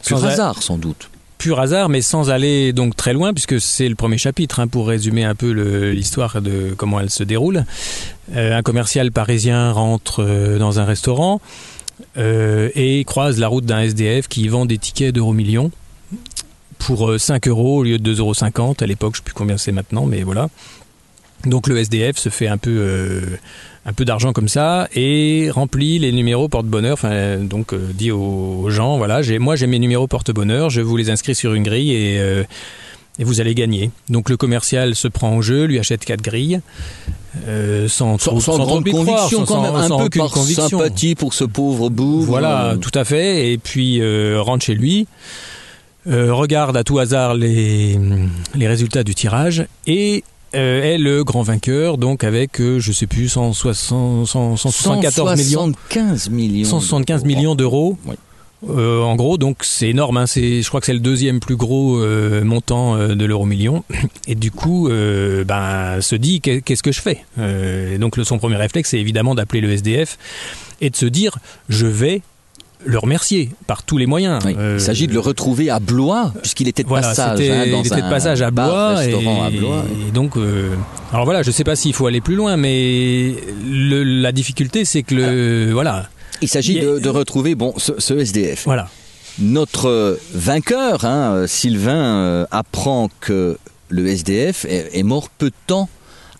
Speaker 2: sans a-
Speaker 1: hasard, sans doute.
Speaker 2: Pur hasard, mais sans aller donc très loin, puisque c'est le premier chapitre, hein, pour résumer un peu l'histoire de comment elle se déroule. Euh, un commercial parisien rentre euh, dans un restaurant euh, et croise la route d'un SDF qui vend des tickets d'euro million pour euh, 5 euros au lieu de 2,50 euros à l'époque, je ne sais plus combien c'est maintenant, mais voilà. Donc le SDF se fait un peu, un peu d'argent comme ça et remplit les numéros porte-bonheur. Enfin, donc euh, dit aux, aux gens, voilà, j'ai, moi j'ai mes numéros porte-bonheur, je vous les inscris sur une grille et, euh, et vous allez gagner. Donc le commercial se prend au jeu, lui achète quatre grilles. euh, sans,
Speaker 1: Sans,
Speaker 2: trop-
Speaker 1: sans grande
Speaker 2: croire,
Speaker 1: conviction,
Speaker 2: sans-
Speaker 1: quand même, un peu
Speaker 2: aucune
Speaker 1: par
Speaker 2: conviction.
Speaker 1: sympathie pour ce pauvre bout.
Speaker 2: Voilà, tout à fait. Et puis rentre chez lui, regarde à tout hasard les, les résultats du tirage et euh, est le grand vainqueur, donc avec, euh, je sais plus, 160, 100, 174 millions.
Speaker 1: 175 millions.
Speaker 2: 175 millions d'euros.
Speaker 1: Oui.
Speaker 2: Euh, en gros, donc c'est énorme. hein. C'est, je crois que c'est le deuxième plus gros euh, montant euh, de l'euro million. Et du coup, ben, se dit qu'est- qu'est-ce que je fais? Et donc, le, son premier réflexe, c'est évidemment d'appeler le SDF et de se dire je vais le remercier par tous les moyens.
Speaker 1: Oui,
Speaker 2: Euh,
Speaker 1: Il s'agit de le retrouver à Blois, puisqu'il était de
Speaker 2: voilà,
Speaker 1: passage. hein, dans
Speaker 2: il était de passage à
Speaker 1: bar,
Speaker 2: Blois, et,
Speaker 1: restaurant à Blois.
Speaker 2: et donc, euh, alors voilà, je sais pas s'il faut aller plus loin, mais le- la difficulté, c'est que le, voilà,
Speaker 1: Il s'agit
Speaker 2: il
Speaker 1: de, de retrouver bon, ce, ce SDF.
Speaker 2: voilà,
Speaker 1: Notre euh, vainqueur, hein, euh, Sylvain, euh, apprend que le SDF est, est mort peu de temps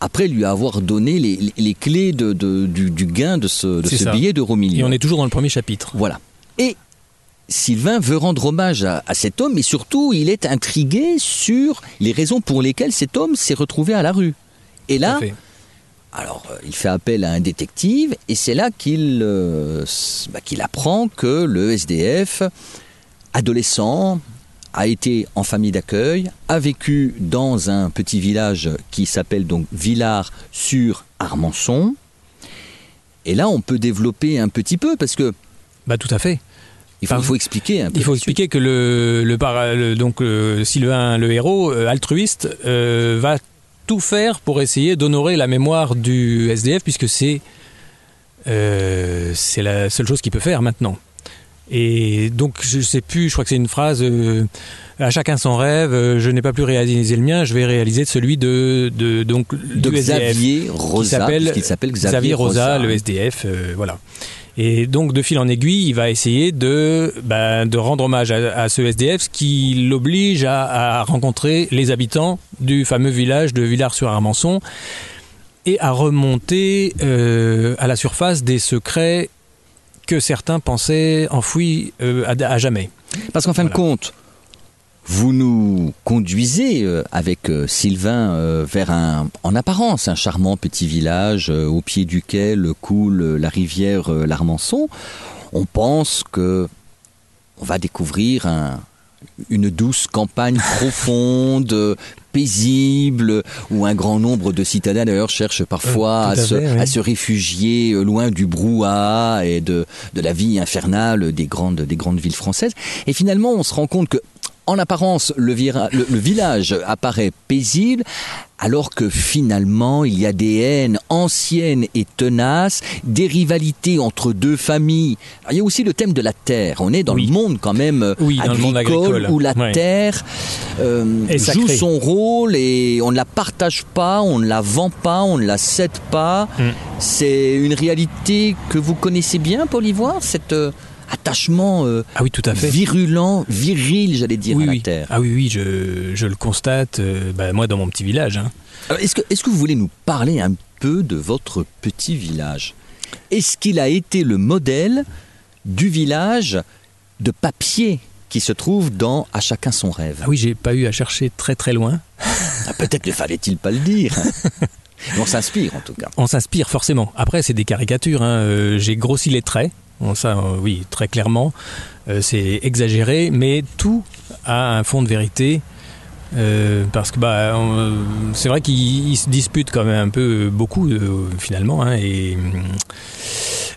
Speaker 1: après lui avoir donné les, les- les clés de, de- du, du gain de ce, de billet d'euro
Speaker 2: et
Speaker 1: million.
Speaker 2: on est toujours dans le premier chapitre.
Speaker 1: Voilà. Et Sylvain veut rendre hommage à, à cet homme, mais surtout, il est intrigué sur les raisons pour lesquelles cet homme s'est retrouvé à la rue. Et là, alors, euh, il fait appel à un détective et c'est là qu'il euh, bah, apprend que le SDF, adolescent, a été en famille d'accueil, a vécu dans un petit village qui s'appelle donc Villars sur Armançon. Et là, on peut développer un petit peu parce que
Speaker 2: Bah tout à fait.
Speaker 1: Il faut,
Speaker 2: Enfin,
Speaker 1: il faut expliquer un peu.
Speaker 2: Il faut expliquer que le, le, para- le- donc Sylvain, le héros euh, altruiste, euh, va tout faire pour essayer d'honorer la mémoire du SDF, puisque c'est euh, c'est la seule chose qu'il peut faire maintenant. Et donc, je sais plus, je crois que c'est une phrase euh, à chacun son rêve, euh, je n'ai pas pu réaliser le mien, je vais réaliser celui de, de, donc,
Speaker 1: De
Speaker 2: du SDF,
Speaker 1: Xavier
Speaker 2: qui
Speaker 1: Rosa, puisqu'il s'appelle Xavier,
Speaker 2: Xavier Rosa, le SDF, euh, voilà. Et donc, de fil en aiguille, il va essayer de, ben, de rendre hommage à, à ce SDF, ce qui l'oblige à, à rencontrer les habitants du fameux village de Villars-sur-Armançon et à remonter euh, à la surface des secrets que certains pensaient enfouis euh, à, à jamais.
Speaker 1: Parce qu'en fin de compte, vous nous conduisez euh, avec euh, Sylvain euh, vers un, en apparence, un charmant petit village au pied duquel coule la rivière l'Armançon. On pense que on va découvrir un- une douce campagne profonde, paisible, où un grand nombre de citadins d'ailleurs cherchent parfois
Speaker 2: Euh,
Speaker 1: à, se,
Speaker 2: oui.
Speaker 1: à se réfugier loin du brouhaha et de, de la vie infernale des grandes, des grandes villes françaises. Et finalement, on se rend compte que, en apparence, le, vira- le- le village apparaît paisible, alors que finalement, il y a des haines anciennes et tenaces, des rivalités entre deux familles. Alors, il y a aussi le thème de la terre. On est dans
Speaker 2: Oui.
Speaker 1: le monde quand même
Speaker 2: Oui, dans le monde agricole.
Speaker 1: où la
Speaker 2: Ouais.
Speaker 1: terre euh, joue son rôle et on ne la partage pas, on ne la vend pas, on ne la cède pas.
Speaker 2: Mm.
Speaker 1: C'est une réalité que vous connaissez bien, Paul Ivoire, cet euh, attachement euh,
Speaker 2: Ah oui, tout à fait.
Speaker 1: virulent, viril, j'allais dire,
Speaker 2: oui,
Speaker 1: à la
Speaker 2: oui.
Speaker 1: terre.
Speaker 2: Ah oui, oui, je, je le constate, euh, bah, moi, dans mon petit village. hein.
Speaker 1: Alors, Est-ce que, est-ce que vous voulez nous parler un peu de votre petit village? Est-ce qu'il a été le modèle du village de papier qui se trouve dans À chacun son rêve?
Speaker 2: Ah oui, j'ai pas eu à chercher très très loin.
Speaker 1: Ah, Peut-être ne fallait-il pas le dire. On s'inspire en tout cas.
Speaker 2: On s'inspire forcément. Après, c'est des caricatures. hein. Euh, J'ai grossi les traits. Ça, euh, oui, très clairement. Euh, c'est exagéré, mais tout a un fond de vérité. Euh, parce que bah, c'est vrai qu'ils ils se disputent quand même un peu euh, beaucoup euh, finalement hein, et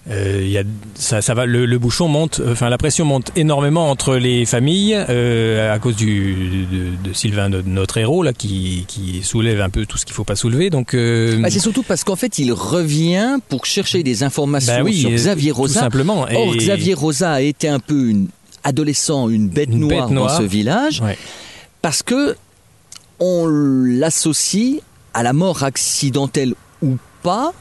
Speaker 2: euh, il y a, ça, ça va le, le bouchon monte enfin la pression monte énormément entre les familles à cause du de, de Sylvain de notre héros là qui, qui soulève un peu tout ce qu'il faut pas soulever donc
Speaker 1: Bah, c'est surtout parce qu'en fait, il revient pour chercher des informations
Speaker 2: bah oui,
Speaker 1: sur Xavier
Speaker 2: tout
Speaker 1: Rosa.
Speaker 2: simplement
Speaker 1: Or, Xavier Rosa a été un peu une adolescent, une bête,
Speaker 2: Une
Speaker 1: noire,
Speaker 2: bête noire.
Speaker 1: dans ce village,
Speaker 2: Ouais.
Speaker 1: Parce que on l'associe à la mort accidentelle ou pas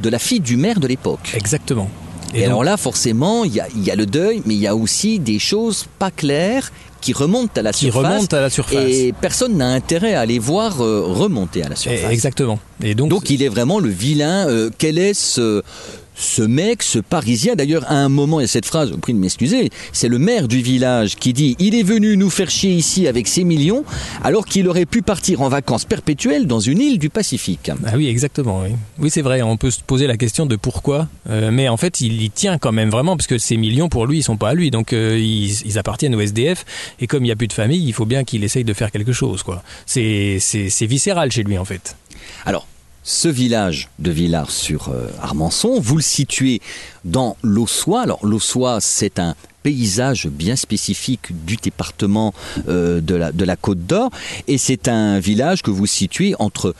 Speaker 1: de la fille du maire de l'époque.
Speaker 2: Exactement.
Speaker 1: Et, alors là, forcément, il y a, il y a le deuil, mais il y a aussi des choses pas claires qui remontent à la
Speaker 2: qui
Speaker 1: surface.
Speaker 2: remonte à la surface.
Speaker 1: Et personne n'a intérêt à les voir euh, remonter à la
Speaker 2: Et-
Speaker 1: surface.
Speaker 2: Exactement. Et donc,
Speaker 1: Donc il est vraiment le vilain. euh, quel est ce, ce mec, ce Parisien D'ailleurs, à un moment, il y a cette phrase, vous prie de m'excuser, c'est le maire du village qui dit Il est venu nous faire chier ici avec ses millions, alors qu'il aurait pu partir en vacances perpétuelles dans une île du Pacifique.
Speaker 2: Ah oui, exactement. Oui, oui c'est vrai. On peut se poser la question de pourquoi, euh, mais en fait, il y tient quand même vraiment parce que ces millions pour lui, ils sont pas à lui, donc euh, ils, ils appartiennent au SDF. Et comme il n'y a plus de famille, il faut bien qu'il essaye de faire quelque chose. Quoi. C'est viscéral chez lui en fait.
Speaker 1: Alors, ce village de Villars sur euh, Armançon, vous le situez dans l'Aussois. Alors, l'Aussois, c'est un paysage bien spécifique du département euh, de, la, de la Côte d'Or. Et c'est un village que vous situez entre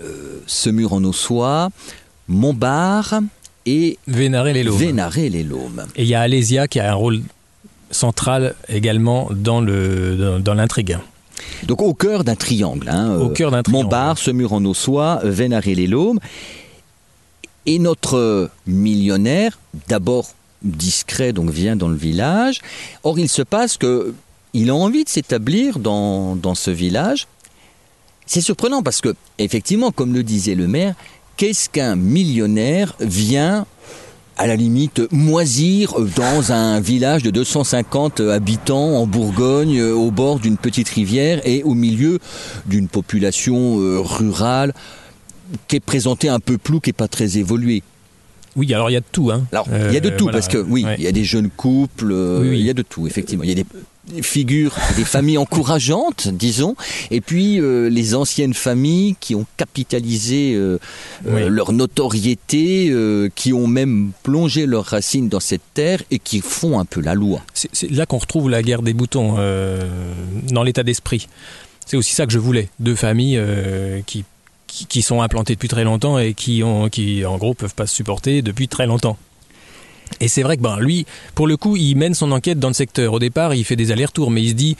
Speaker 1: euh, Semur en Aussois, Montbard et
Speaker 2: les
Speaker 1: Vénaré-les-Laumes.
Speaker 2: Et il y a Alésia qui a un rôle central également dans le dans, dans l'intrigue.
Speaker 1: Donc au cœur d'un triangle. hein,
Speaker 2: Au cœur d'un triangle.
Speaker 1: Montbard, Semur en Aussois, Vénaré-les-Laumes. Et notre euh, millionnaire, d'abord discret, donc vient dans le village. Or, il se passe que il a envie de s'établir dans, dans ce village. C'est surprenant parce que, effectivement, comme le disait le maire, qu'est-ce qu'un millionnaire vient à la limite moisir dans un village de 250 habitants en Bourgogne, euh, au bord d'une petite rivière et au milieu d'une population euh, rurale qui est présentée un peu plus, qui n'est pas très évoluée.
Speaker 2: Oui, alors il y a de tout. Hein.
Speaker 1: Alors, il y a de
Speaker 2: Euh,
Speaker 1: tout,
Speaker 2: voilà.
Speaker 1: parce que oui,
Speaker 2: Ouais.
Speaker 1: il y a des jeunes couples,
Speaker 2: Oui, oui.
Speaker 1: il y a de tout, effectivement. Il y a des des figures, des familles encourageantes, disons, et puis euh, les anciennes familles qui ont capitalisé euh, euh, leur notoriété, qui ont même plongé leurs racines dans cette terre et qui font un peu la loi.
Speaker 2: C'est là qu'on retrouve la guerre des boutons dans l'état d'esprit. C'est aussi ça que je voulais. Deux familles qui, qui, qui sont implantés depuis très longtemps et qui, ont, qui en gros, peuvent pas se supporter depuis très longtemps. Et c'est vrai que ben, lui, pour le coup, il mène son enquête dans le secteur. Au départ, il fait des allers-retours, mais il se dit,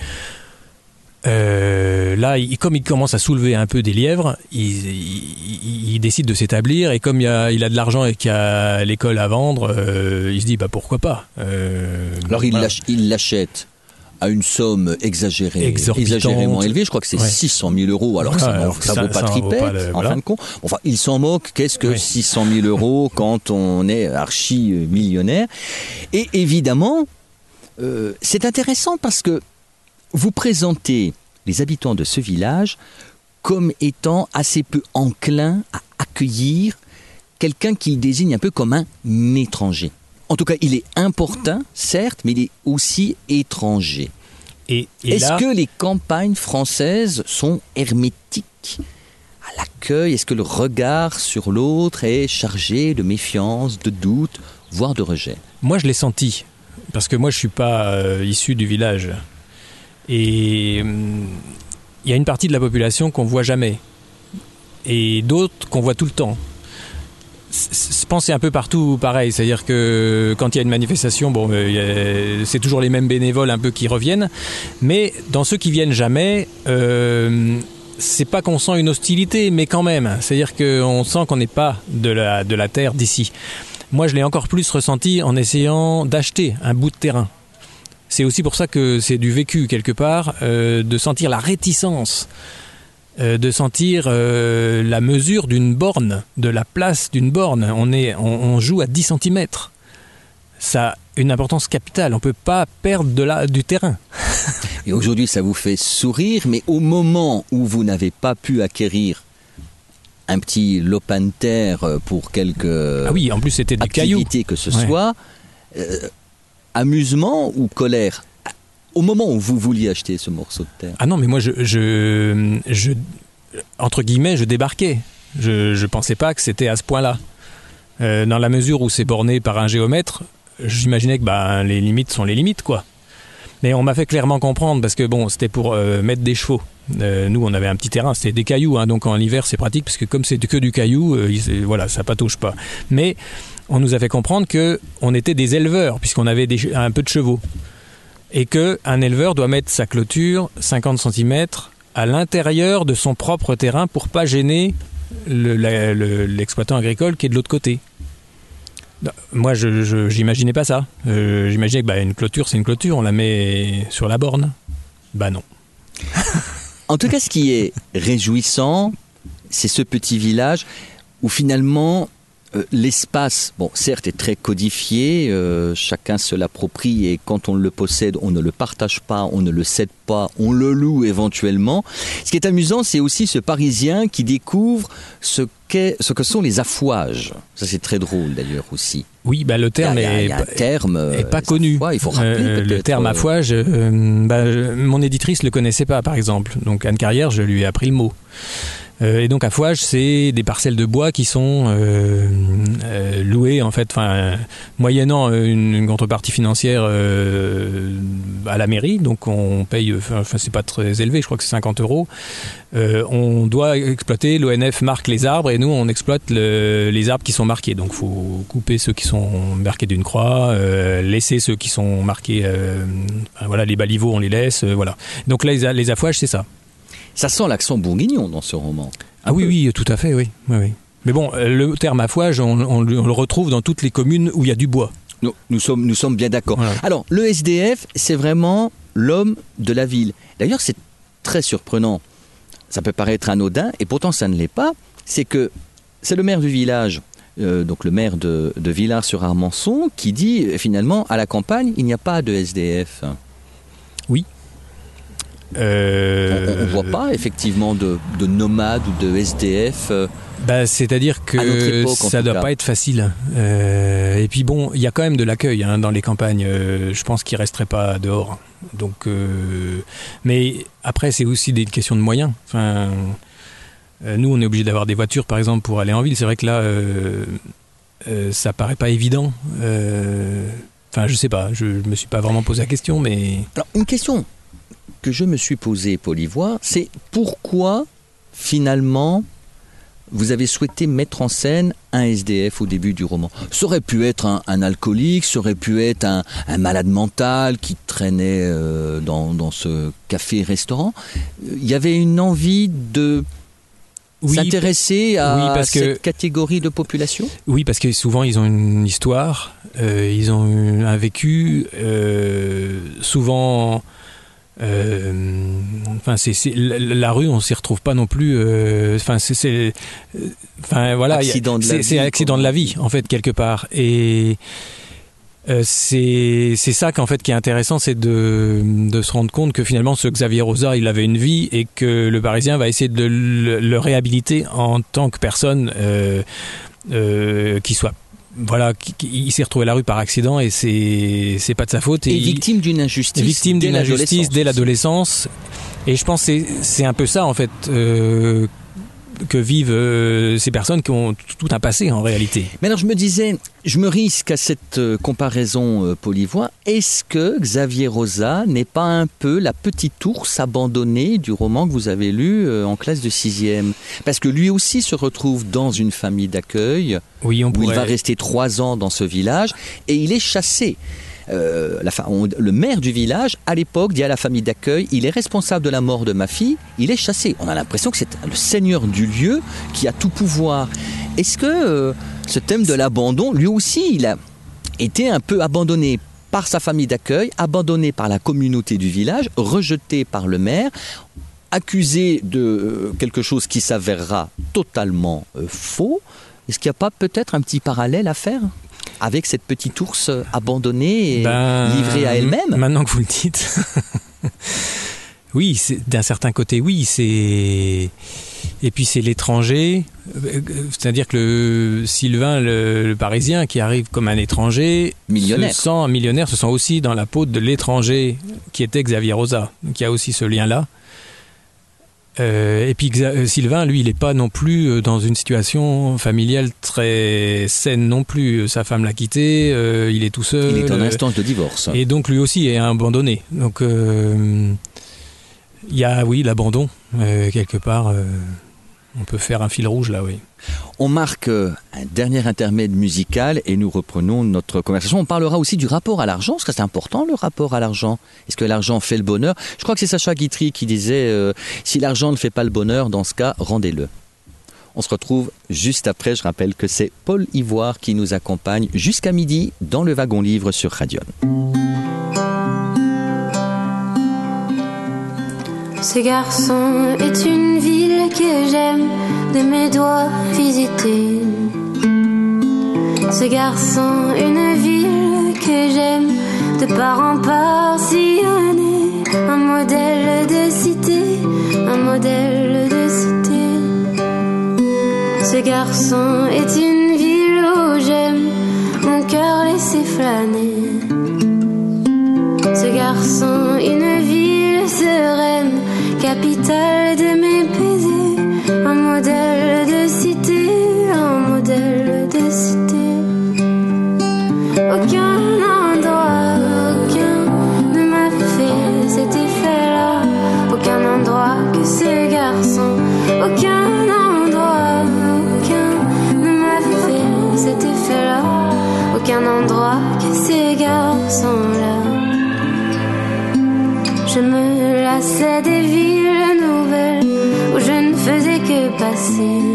Speaker 2: euh, là, il- comme il commence à soulever un peu des lièvres, il, il- il décide de s'établir. Et comme il a, il a de l'argent et qu'il y a l'école à vendre, euh, il se dit, bah pourquoi pas. Euh,
Speaker 1: Alors il
Speaker 2: voilà.
Speaker 1: l'ach- il l'achète à une somme exagérée, exagérément élevée. Je crois que c'est
Speaker 2: Ouais.
Speaker 1: 600 000 euros, alors que ça,
Speaker 2: alors que
Speaker 1: ça
Speaker 2: ça-
Speaker 1: vaut pas
Speaker 2: ça en voilà.
Speaker 1: fin de compte. Enfin, il s'en moque. Qu'est-ce que
Speaker 2: Oui.
Speaker 1: 600 000 euros quand on est archi millionnaire Et évidemment, euh, c'est intéressant parce que vous présentez les habitants de ce village comme étant assez peu enclins à accueillir quelqu'un qu'ils désignent un peu comme un étranger. En tout cas, il est important, certes, mais il est aussi étranger.
Speaker 2: Et, et
Speaker 1: Est-ce
Speaker 2: là,
Speaker 1: que les campagnes françaises sont hermétiques à l'accueil? Est-ce que le regard sur l'autre est chargé de méfiance, de doute, voire de rejet?
Speaker 2: Moi, je l'ai senti. Parce que moi, je suis pas euh, issu du village. Et hum, il y a une partie de la population qu'on voit jamais. Et d'autres qu'on voit tout le temps. Je pense c'est un peu partout pareil. C'est-à-dire que quand il y a une manifestation, bon, euh, c'est toujours les mêmes bénévoles un peu qui reviennent. Mais dans ceux qui viennent jamais, euh, c'est pas qu'on sent une hostilité, mais quand même. C'est-à-dire qu'on sent qu'on n'est pas de la, de la terre d'ici. Moi, je l'ai encore plus ressenti en essayant d'acheter un bout de terrain. C'est aussi pour ça que c'est du vécu quelque part, euh, de sentir la réticence, euh, de sentir euh, la mesure d'une borne, de la place d'une borne. On, est, on, on joue à 10 cm. Ça a une importance capitale. On ne peut pas perdre de la, du terrain.
Speaker 1: Et aujourd'hui, ça vous fait sourire, mais au moment où vous n'avez pas pu acquérir un petit lopin de terre pour quelque
Speaker 2: ah oui, en plus c'était du caillou.
Speaker 1: activité que ce
Speaker 2: Ouais.
Speaker 1: soit, euh, amusement ou colère? Au moment où vous vouliez acheter ce morceau de terre
Speaker 2: Ah non, mais moi, je, je, entre guillemets, je débarquais. Je ne pensais pas que c'était à ce point-là. Euh, dans la mesure où c'est borné par un géomètre, j'imaginais que bah, les limites sont les limites, quoi. Mais on m'a fait clairement comprendre parce que bon, c'était pour euh, mettre des chevaux. Euh, nous, on avait un petit terrain, c'était des cailloux, hein, donc en hiver c'est pratique parce que comme c'est que du caillou, il- voilà, ça patauge pas. Mais on nous a fait comprendre que on était des éleveurs puisqu'on avait un peu de chevaux et que un éleveur doit mettre sa clôture 50 cm à l'intérieur de son propre terrain pour pas gêner l'exploitant agricole qui est de l'autre côté. Moi, je j'imaginais pas ça. Euh, j'imaginais que bah, une clôture, c'est une clôture, on la met sur la borne. Bah non.
Speaker 1: En tout cas, ce qui est réjouissant, c'est ce petit village où finalement euh, l'espace, bon, certes, est très codifié, euh, chacun se l'approprie et quand on le possède, on ne le partage pas, on ne le cède pas, on le loue éventuellement. Ce qui est amusant, c'est aussi ce Parisien qui découvre ce, qu'est, ce que sont les affouages. Ça, c'est très drôle d'ailleurs aussi.
Speaker 2: Oui, bah, le terme
Speaker 1: il y a,
Speaker 2: est,
Speaker 1: il y a un terme. euh,
Speaker 2: est pas connu.
Speaker 1: il faut rappeler
Speaker 2: Euh, le terme affouage, bah, mon éditrice le connaissait pas, par exemple. Donc Anne Carrière, je lui ai appris le mot. Euh, et donc affouage, c'est des parcelles de bois qui sont euh, euh, louées en fait, enfin moyennant une, contrepartie financière à la mairie. Donc on paye, enfin c'est pas très élevé, je crois que c'est 50 euros. On doit exploiter, l'ONF marque les arbres et nous on exploite le- les arbres qui sont marqués. Donc faut couper ceux qui sont marqués d'une croix, laisser ceux qui sont marqués, voilà les baliveaux on les laisse, voilà. Donc là les, les affouages c'est ça.
Speaker 1: Ça sent l'accent bourguignon dans ce roman.
Speaker 2: Ah oui, oui, tout à fait, oui. oui, oui. Mais bon, euh, le terme affouage, on, on le on le retrouve dans toutes les communes où il y a du bois.
Speaker 1: Nous, nous sommes, nous sommes bien d'accord.
Speaker 2: Voilà.
Speaker 1: Alors, le SDF, c'est vraiment l'homme de la ville. D'ailleurs, c'est très surprenant. Ça peut paraître anodin, et pourtant ça ne l'est pas. C'est que c'est le maire du village, euh, donc le maire de, de Villars-sur-Armançon, qui dit euh, finalement à la campagne, il n'y a pas de SDF. On
Speaker 2: Euh,
Speaker 1: ne voit pas effectivement de, de nomades ou de SDF. euh,
Speaker 2: Bah, C'est-à-dire que
Speaker 1: époque,
Speaker 2: ça
Speaker 1: tout
Speaker 2: doit
Speaker 1: cas.
Speaker 2: pas être facile. Euh, et puis bon, il y a quand même de l'accueil hein, dans les campagnes. Euh, je pense qu'ils resteraient pas dehors. Donc, euh, mais après, c'est aussi des questions de moyens. Enfin, euh, nous, on est obligé d'avoir des voitures, par exemple, pour aller en ville. C'est vrai que là, euh, euh, ça paraît pas évident. Euh, Enfin, je sais pas. Je, je me suis pas vraiment posé la question, mais
Speaker 1: Alors, une question que je me suis posée, Paul Ivoire, c'est pourquoi finalement vous avez souhaité mettre en scène un SDF au début du roman? Ça aurait pu être un, un alcoolique, ça aurait pu être un, un malade mental qui traînait euh, dans, dans ce café-restaurant. Il y avait une envie de
Speaker 2: Oui,
Speaker 1: s'intéresser à
Speaker 2: oui, parce que-
Speaker 1: cette catégorie de population?
Speaker 2: Oui, parce que souvent ils ont une histoire, euh, ils ont un vécu, euh, souvent. Euh, Enfin, c'est la, la rue, on s'y retrouve pas non plus. euh, Enfin, c'est, euh, enfin voilà,
Speaker 1: Accident de la
Speaker 2: c'est, accident de la vie en fait quelque part. Et euh, c'est c'est ça qu'en fait qui est intéressant, c'est de, de se rendre compte que finalement ce Xavier Rosa, il avait une vie et que le Parisien va essayer de le, le réhabiliter en tant que personne euh, qui soit voilà, il s'est retrouvé à la rue par accident et c'est c'est pas de sa faute.
Speaker 1: Et victime d'une injustice.
Speaker 2: victime d'une injustice dès l'adolescence. Et je pense que c'est- c'est un peu ça, en fait, euh, que vivent euh, ces personnes qui ont tout un passé, en réalité.
Speaker 1: Mais alors je me disais, je me risque à cette euh, comparaison euh. Est-ce que Xavier Rosa n'est pas un peu la petite ours abandonnée du roman que vous avez lu euh, en classe de sixième? Parce que lui aussi se retrouve dans une famille d'accueil
Speaker 2: Oui, on
Speaker 1: où il
Speaker 2: pourrait...
Speaker 1: va rester trois ans dans ce village et il est chassé. Euh, le maire du village, à l'époque, dit à la famille d'accueil il est responsable de la mort de ma fille, il est chassé. On a l'impression que c'est le seigneur du lieu qui a tout pouvoir. Est-ce que euh, ce thème de l'abandon, lui aussi, il a été un peu abandonné par sa famille d'accueil, abandonné par la communauté du village, rejeté par le maire, accusé de euh, quelque chose qui s'avérera totalement faux? Est-ce qu'il n'y a pas peut-être un petit parallèle à faire? Avec cette petite ours abandonnée et
Speaker 2: Ben,
Speaker 1: livrée à elle-même
Speaker 2: Maintenant que vous le dites. oui, d'un certain côté, oui. c'est Et puis c'est l'étranger. C'est-à-dire que le Sylvain, le, le Parisien, qui arrive comme un étranger,
Speaker 1: Millionnaire.
Speaker 2: se sent millionnaire, se sent aussi dans la peau de l'étranger qui était Xavier Rosa. Donc il y a aussi ce lien-là. Euh, et puis euh, Sylvain, lui, il n'est pas non plus euh, dans une situation familiale très saine non plus. Sa femme l'a quitté, euh, il est tout seul.
Speaker 1: Il est en instance de divorce.
Speaker 2: et donc lui aussi est abandonné. Donc il y a, oui, l'abandon, quelque part. On peut faire un fil rouge là, oui.
Speaker 1: On marque euh, un dernier intermède musical et nous reprenons notre conversation. On parlera aussi du rapport à l'argent, parce que c'est important le rapport à l'argent. Est-ce que l'argent fait le bonheur? Je crois que c'est Sacha Guitry qui disait euh, si l'argent ne fait pas le bonheur, dans ce cas, rendez-le. On se retrouve juste après. Je rappelle que c'est Paul Ivoire qui nous accompagne jusqu'à midi dans le wagon livre sur Radion.
Speaker 6: Ce garçon est une ville que j'aime de mes doigts visiter. Ce garçon, une ville que j'aime de part en part sillonner. Un modèle de cité, un modèle de cité. Ce garçon est une ville où j'aime mon cœur laisser flâner. Ce garçon, une ville sereine, capitale de mes baisers, un modèle de cité, un modèle de cité. Aucun endroit, aucun ne m'a fait cet effet-là. Aucun endroit que ce garçon, aucun endroit, aucun ne m'a fait cet effet-là. Aucun endroit que ces garçons-là. Je me lassais des villes nouvelles où je ne faisais que passer.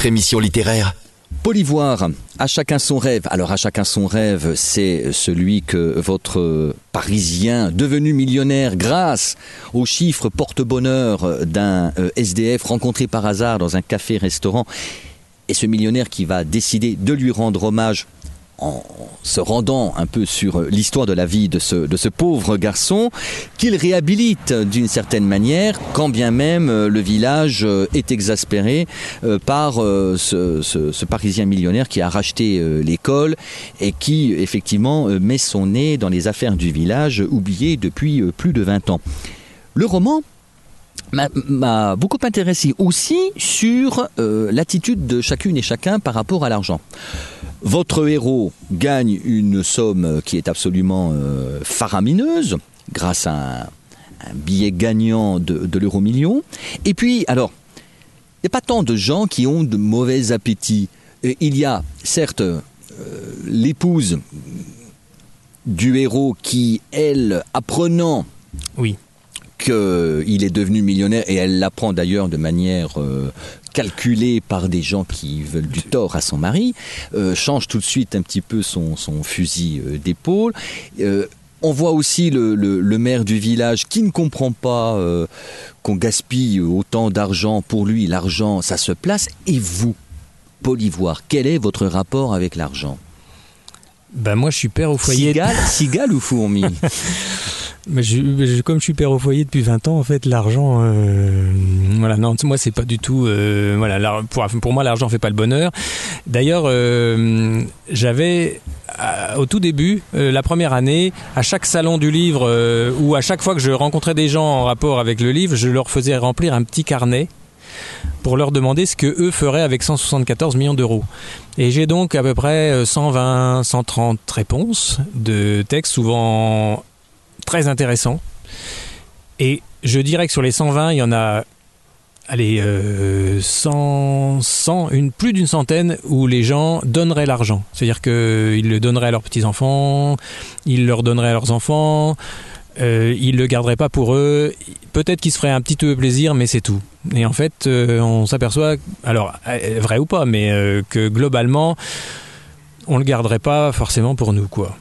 Speaker 4: Votre émission littéraire.
Speaker 1: Polivoire, à chacun son rêve. Alors à chacun son rêve, c'est celui que votre Parisien, devenu millionnaire grâce aux chiffres porte-bonheur d'un euh, SDF rencontré par hasard dans un café-restaurant, et ce millionnaire qui va décider de lui rendre hommage en se rendant un peu sur l'histoire de la vie de ce, pauvre garçon, qu'il réhabilite d'une certaine manière, quand bien même euh, le village euh, est exaspéré euh, par euh, ce, Parisien millionnaire qui a racheté euh, l'école et qui effectivement euh, met son nez dans les affaires du village, oublié depuis euh, plus de 20 ans. Le roman m'a- beaucoup intéressé aussi sur euh, l'attitude de chacune et chacun par rapport à l'argent. Votre héros gagne une somme qui est absolument euh, faramineuse grâce à un, un billet gagnant de, de l'euro million. Et puis, alors, il n'y a pas tant de gens qui ont de mauvais appétits. Et il y a, certes, euh, l'épouse du héros qui, elle, apprenant
Speaker 2: Oui.
Speaker 1: qu'il est devenu millionnaire, et elle l'apprend d'ailleurs de manière euh, calculée par des gens qui veulent du tort à son mari, euh, change tout de suite un petit peu son, son fusil euh, d'épaule. Euh, on voit aussi le, le- le maire du village qui ne comprend pas euh, qu'on gaspille autant d'argent pour lui. L'argent, ça se place. Et vous, Polivoire, quel est votre rapport avec l'argent?
Speaker 2: Ben moi, je suis père au foyer.
Speaker 1: Cigale, cigale ou fourmi?
Speaker 2: Mais je- comme je suis père au foyer depuis 20 ans, en fait, l'argent, euh, voilà, non, moi c'est pas du tout, euh, voilà, pour, pour moi l'argent fait pas le bonheur. D'ailleurs, euh, j'avais au tout début, la première année, à chaque salon du livre ou à chaque fois que je rencontrais des gens en rapport avec le livre, je leur faisais remplir un petit carnet pour leur demander ce que eux feraient avec 174 millions d'euros. Et j'ai donc à peu près euh, 120, 130 réponses de textes souvent très intéressants. Et je dirais que sur les 120, il y en a allez, euh, 100, 100, une, plus d'une centaine où les gens donneraient l'argent. C'est-à-dire qu'ils le donneraient à leurs petits-enfants, ils leur donneraient à leurs enfants, euh, ils le garderaient pas pour eux. Peut-être qu'ils se feraient un petit peu plaisir, mais c'est tout. Et en fait, euh, on s'aperçoit, alors euh, vrai ou pas, mais que globalement, on le garderait pas forcément pour nous, quoi.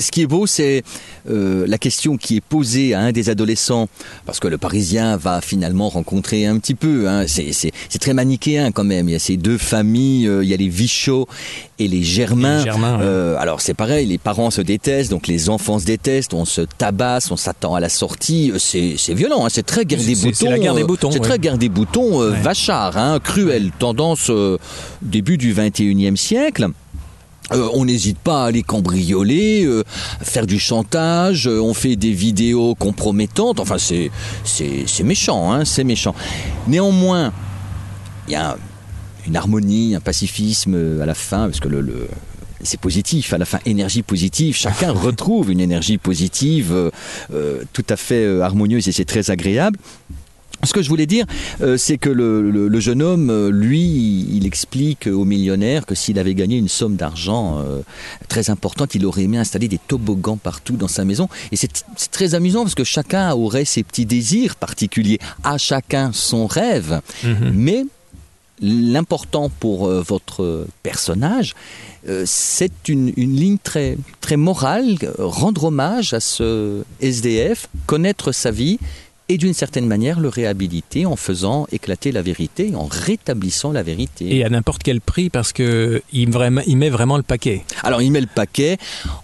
Speaker 1: Ce qui est beau, c'est euh, la question qui est posée à un des adolescents, parce que le Parisien va finalement rencontrer un petit peu, hein, c'est très manichéen quand même, il y a ces deux familles, euh, il y a les Vichot et les Germains.
Speaker 2: Et les Germains, ouais.
Speaker 1: Euh, alors c'est pareil, les parents se détestent, donc les enfants se détestent, on se tabasse, on s'attend à la sortie, c'est violent, hein, c'est très guerre des boutons.
Speaker 2: c'est la guerre des boutons,
Speaker 1: C'est
Speaker 2: ouais.
Speaker 1: très guerre des boutons,
Speaker 2: Ouais.
Speaker 1: vachard, hein, cruel, tendance début du 21e siècle. Euh, on n'hésite pas à aller cambrioler, euh, faire du chantage, euh, on fait des vidéos compromettantes, enfin c'est c'est c'est méchant, hein, c'est méchant. Néanmoins, il y a une harmonie, un pacifisme à la fin, parce que le, le- c'est positif, à la fin, énergie positive, chacun retrouve une énergie positive tout à fait harmonieuse et c'est très agréable. Ce que je voulais dire, euh, c'est que le, le- le jeune homme, euh, lui, il explique au millionnaire que s'il avait gagné une somme d'argent euh, très importante, il aurait aimé installer des toboggans partout dans sa maison. Et c'est très amusant parce que chacun aurait ses petits désirs particuliers, à chacun son rêve. Mais l'important pour euh, votre personnage, euh, c'est une, une ligne très, très morale, rendre hommage à ce SDF, connaître sa vie et d'une certaine manière le réhabiliter en faisant éclater la vérité, en rétablissant la vérité.
Speaker 2: Et à n'importe quel prix parce que il, met vraiment le paquet.
Speaker 1: Alors il met le paquet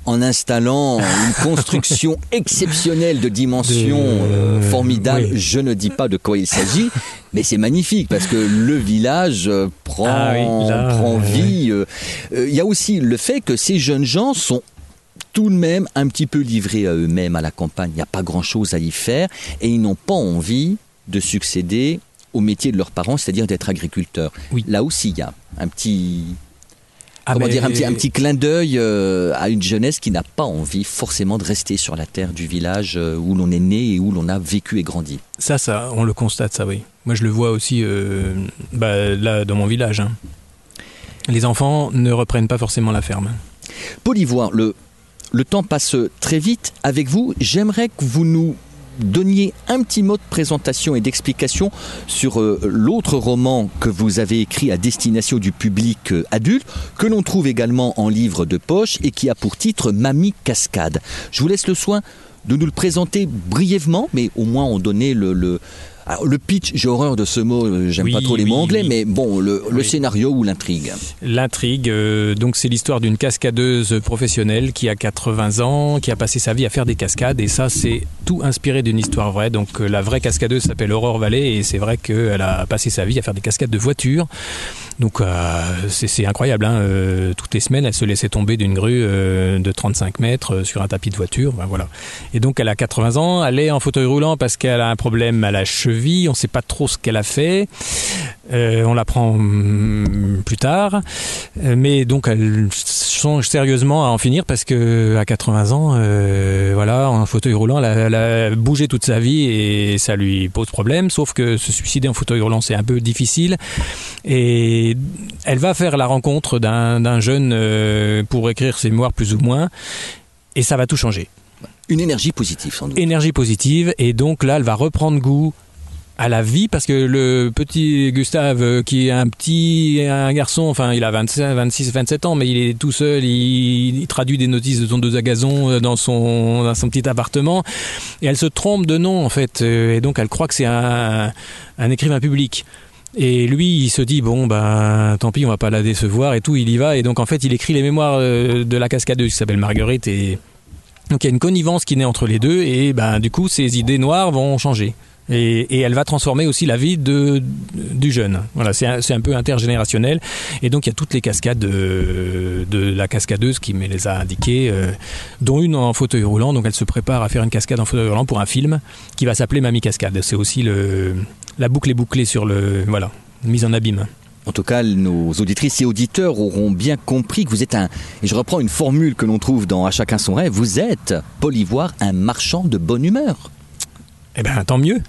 Speaker 1: en installant une construction exceptionnelle de dimensions
Speaker 2: De-
Speaker 1: euh, formidables.
Speaker 2: oui.
Speaker 1: Je ne dis pas de quoi il s'agit, mais c'est magnifique parce que le village euh, prend,
Speaker 2: Ah oui, là,
Speaker 1: prend
Speaker 2: ouais.
Speaker 1: vie. euh. Euh, Il y a aussi le fait que ces jeunes gens sont tout de même un petit peu livrés à eux-mêmes à la campagne. Il n'y a pas grand-chose à y faire et ils n'ont pas envie de succéder au métier de leurs parents, c'est-à-dire d'être agriculteurs.
Speaker 2: Oui.
Speaker 1: Là aussi, il y a un petit,
Speaker 2: Ah,
Speaker 1: comment
Speaker 2: mais-
Speaker 1: dire, un petit, un petit clin d'œil euh, à une jeunesse qui n'a pas envie forcément de rester sur la terre du village euh, où l'on est né et où l'on a vécu et grandi.
Speaker 2: Ça, ça, on le constate, ça, oui. Moi, je le vois aussi euh, bah, là, dans mon village. hein. Les enfants ne reprennent pas forcément la ferme.
Speaker 1: Paul Ivoire, le, le temps passe très vite avec vous. J'aimerais que vous nous donniez un petit mot de présentation et d'explication sur euh, l'autre roman que vous avez écrit à destination du public euh, adulte, que l'on trouve également en livre de poche et qui a pour titre Mamie Cascade. Je vous laisse le soin de nous le présenter brièvement, mais au moins en donner le... le alors, le pitch, j'ai horreur de ce mot, euh, j'aime
Speaker 2: Oui,
Speaker 1: pas trop les
Speaker 2: oui,
Speaker 1: mots anglais,
Speaker 2: oui.
Speaker 1: mais bon, le, scénario ou l'intrigue.
Speaker 2: L'intrigue, euh, donc c'est l'histoire d'une cascadeuse professionnelle qui a 80 ans, qui a passé sa vie à faire des cascades, et ça c'est tout inspiré d'une histoire vraie. Donc euh, la vraie cascadeuse s'appelle Aurore Vallée, et c'est vrai qu'elle a passé sa vie à faire des cascades de voitures. Donc euh, c'est incroyable, hein, toutes les semaines elle se laissait tomber d'une grue de 35 mètres sur un tapis de voiture, ben voilà. Et donc elle a 80 ans, elle est en fauteuil roulant parce qu'elle a un problème à la cheville, on ne sait pas trop ce qu'elle a fait. Euh, on l'apprend hum, plus tard, Euh, mais donc elle songe sérieusement à en finir parce que à 80 ans, euh, voilà, en fauteuil roulant, elle a, elle a bougé toute sa vie et ça lui pose problème. Sauf que se suicider en fauteuil roulant, c'est un peu difficile. Et elle va faire la rencontre d'un d'un jeune euh, pour écrire ses mémoires plus ou moins, et ça va tout changer
Speaker 1: Une énergie positive sans doute.
Speaker 2: énergie positive et donc là elle va reprendre goût à la vie parce que le petit Gustave euh, qui est un petit un garçon enfin il a 25 26 27 ans mais il est tout seul il, traduit des notices de tondeuse à gazon euh, dans son dans son petit appartement et elle se trompe de nom en fait euh, et donc elle croit que c'est un un écrivain public et lui, il se dit bon ben tant pis, on va pas la décevoir et tout. Il y va et donc en fait, il écrit les mémoires de la cascadeuse qui s'appelle Marguerite et donc il y a une connivence qui naît entre les deux et ben du coup, ses idées noires vont changer. Et, elle va transformer aussi la vie de, du jeune. Voilà, c'est un, un peu intergénérationnel. Et donc il y a toutes les cascades de, de la cascadeuse qui me les a indiquées, euh, dont une en fauteuil roulant. Donc elle se prépare à faire une cascade en fauteuil roulant pour un film qui va s'appeler Mamie Cascade. C'est aussi le, la boucle est bouclée sur le voilà mise en abîme.
Speaker 1: En tout cas, nos auditrices et auditeurs auront bien compris que vous êtes un, et je reprends une formule que l'on trouve dans À chacun son rêve, vous êtes, Paul Ivoire, un marchand de bonne humeur.
Speaker 2: Eh ben tant mieux.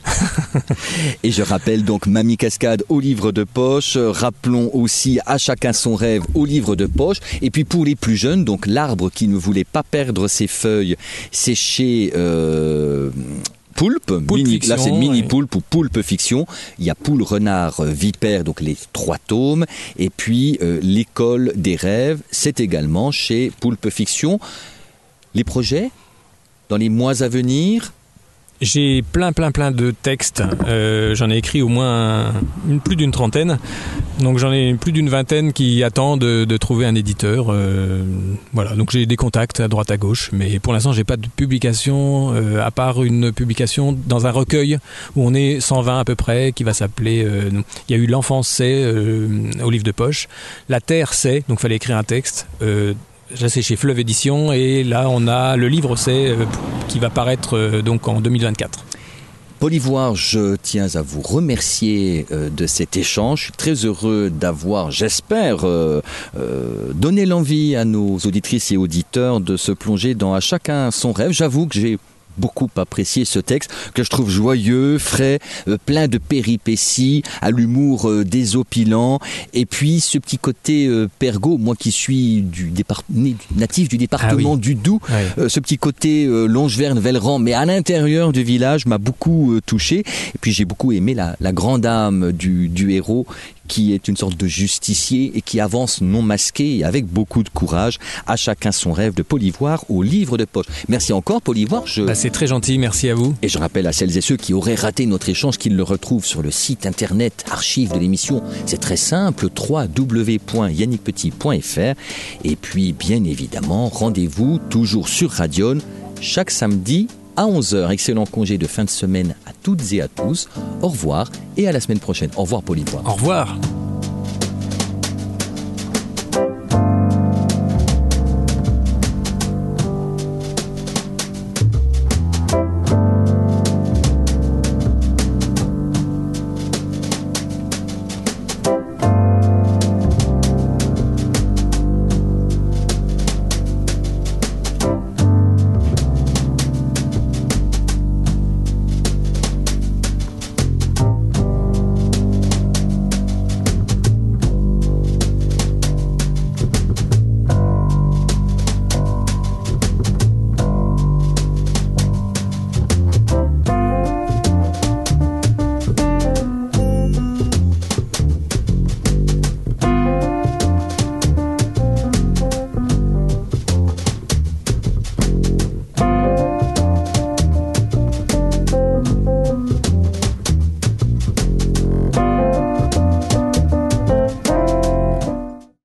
Speaker 1: Et je rappelle donc Mamie Cascade au livre de poche, rappelons aussi À chacun son rêve au livre de poche, et puis pour les plus jeunes, donc L'arbre qui ne voulait pas perdre ses feuilles, c'est chez... euh, Poulpe, mini-
Speaker 2: Fiction,
Speaker 1: là c'est mini
Speaker 2: ouais.
Speaker 1: poulpe ou poulpe fiction. Il y a poule, renard, vipère, donc les trois tomes. Et puis euh, l'école des rêves, c'est également chez poulpe fiction. Les projets dans les mois à venir,
Speaker 2: J'ai plein, plein, plein de textes. Euh, j'en ai écrit au moins une- plus d'une trentaine. Donc j'en ai plus d'une vingtaine qui attendent de, de trouver un éditeur. Euh, voilà. Donc j'ai des contacts à droite à gauche, mais pour l'instant j'ai pas de publication euh, à part une publication dans un recueil où on est 120 à peu près, qui va s'appeler. euh, Il y a eu l'enfance c'est euh, au livre de poche, la terre c'est. Donc fallait écrire un texte. C'est chez Fleuve Édition et là on a le livre c'est euh, qui va paraître euh, donc en 2024.
Speaker 1: Paul Ivoire, je tiens à vous remercier euh, de cet échange. Je suis très heureux d'avoir, j'espère, donné l'envie à nos auditrices et auditeurs de se plonger dans à chacun son rêve. J'avoue que j'ai beaucoup apprécié ce texte que je trouve joyeux, frais, euh, plein de péripéties, à l'humour euh, désopilant. Et puis ce petit côté euh, pergo, moi qui suis du départ- natif du département du Doubs, ce petit côté Longeverne, Velleran, mais à l'intérieur du village m'a beaucoup touché. Et puis j'ai beaucoup aimé la, la grande âme du, du héros qui est une sorte de justicier et qui avance non masqué et avec beaucoup de courage. À chacun son rêve de Polivoire au livre de poche. Merci encore Polivoire. Je...
Speaker 2: Bah, c'est très gentil, merci à vous.
Speaker 1: Et je rappelle à celles et ceux qui auraient raté notre échange qu'ils le retrouvent sur le site internet archive de l'émission. C'est très simple, www.yannickpetit.fr. Et puis, bien évidemment, rendez-vous toujours sur Radion chaque samedi à 11h. Excellent congé de fin de semaine à toutes et à tous. Au revoir et à la semaine prochaine. Au revoir, Polivoire.
Speaker 2: Au revoir.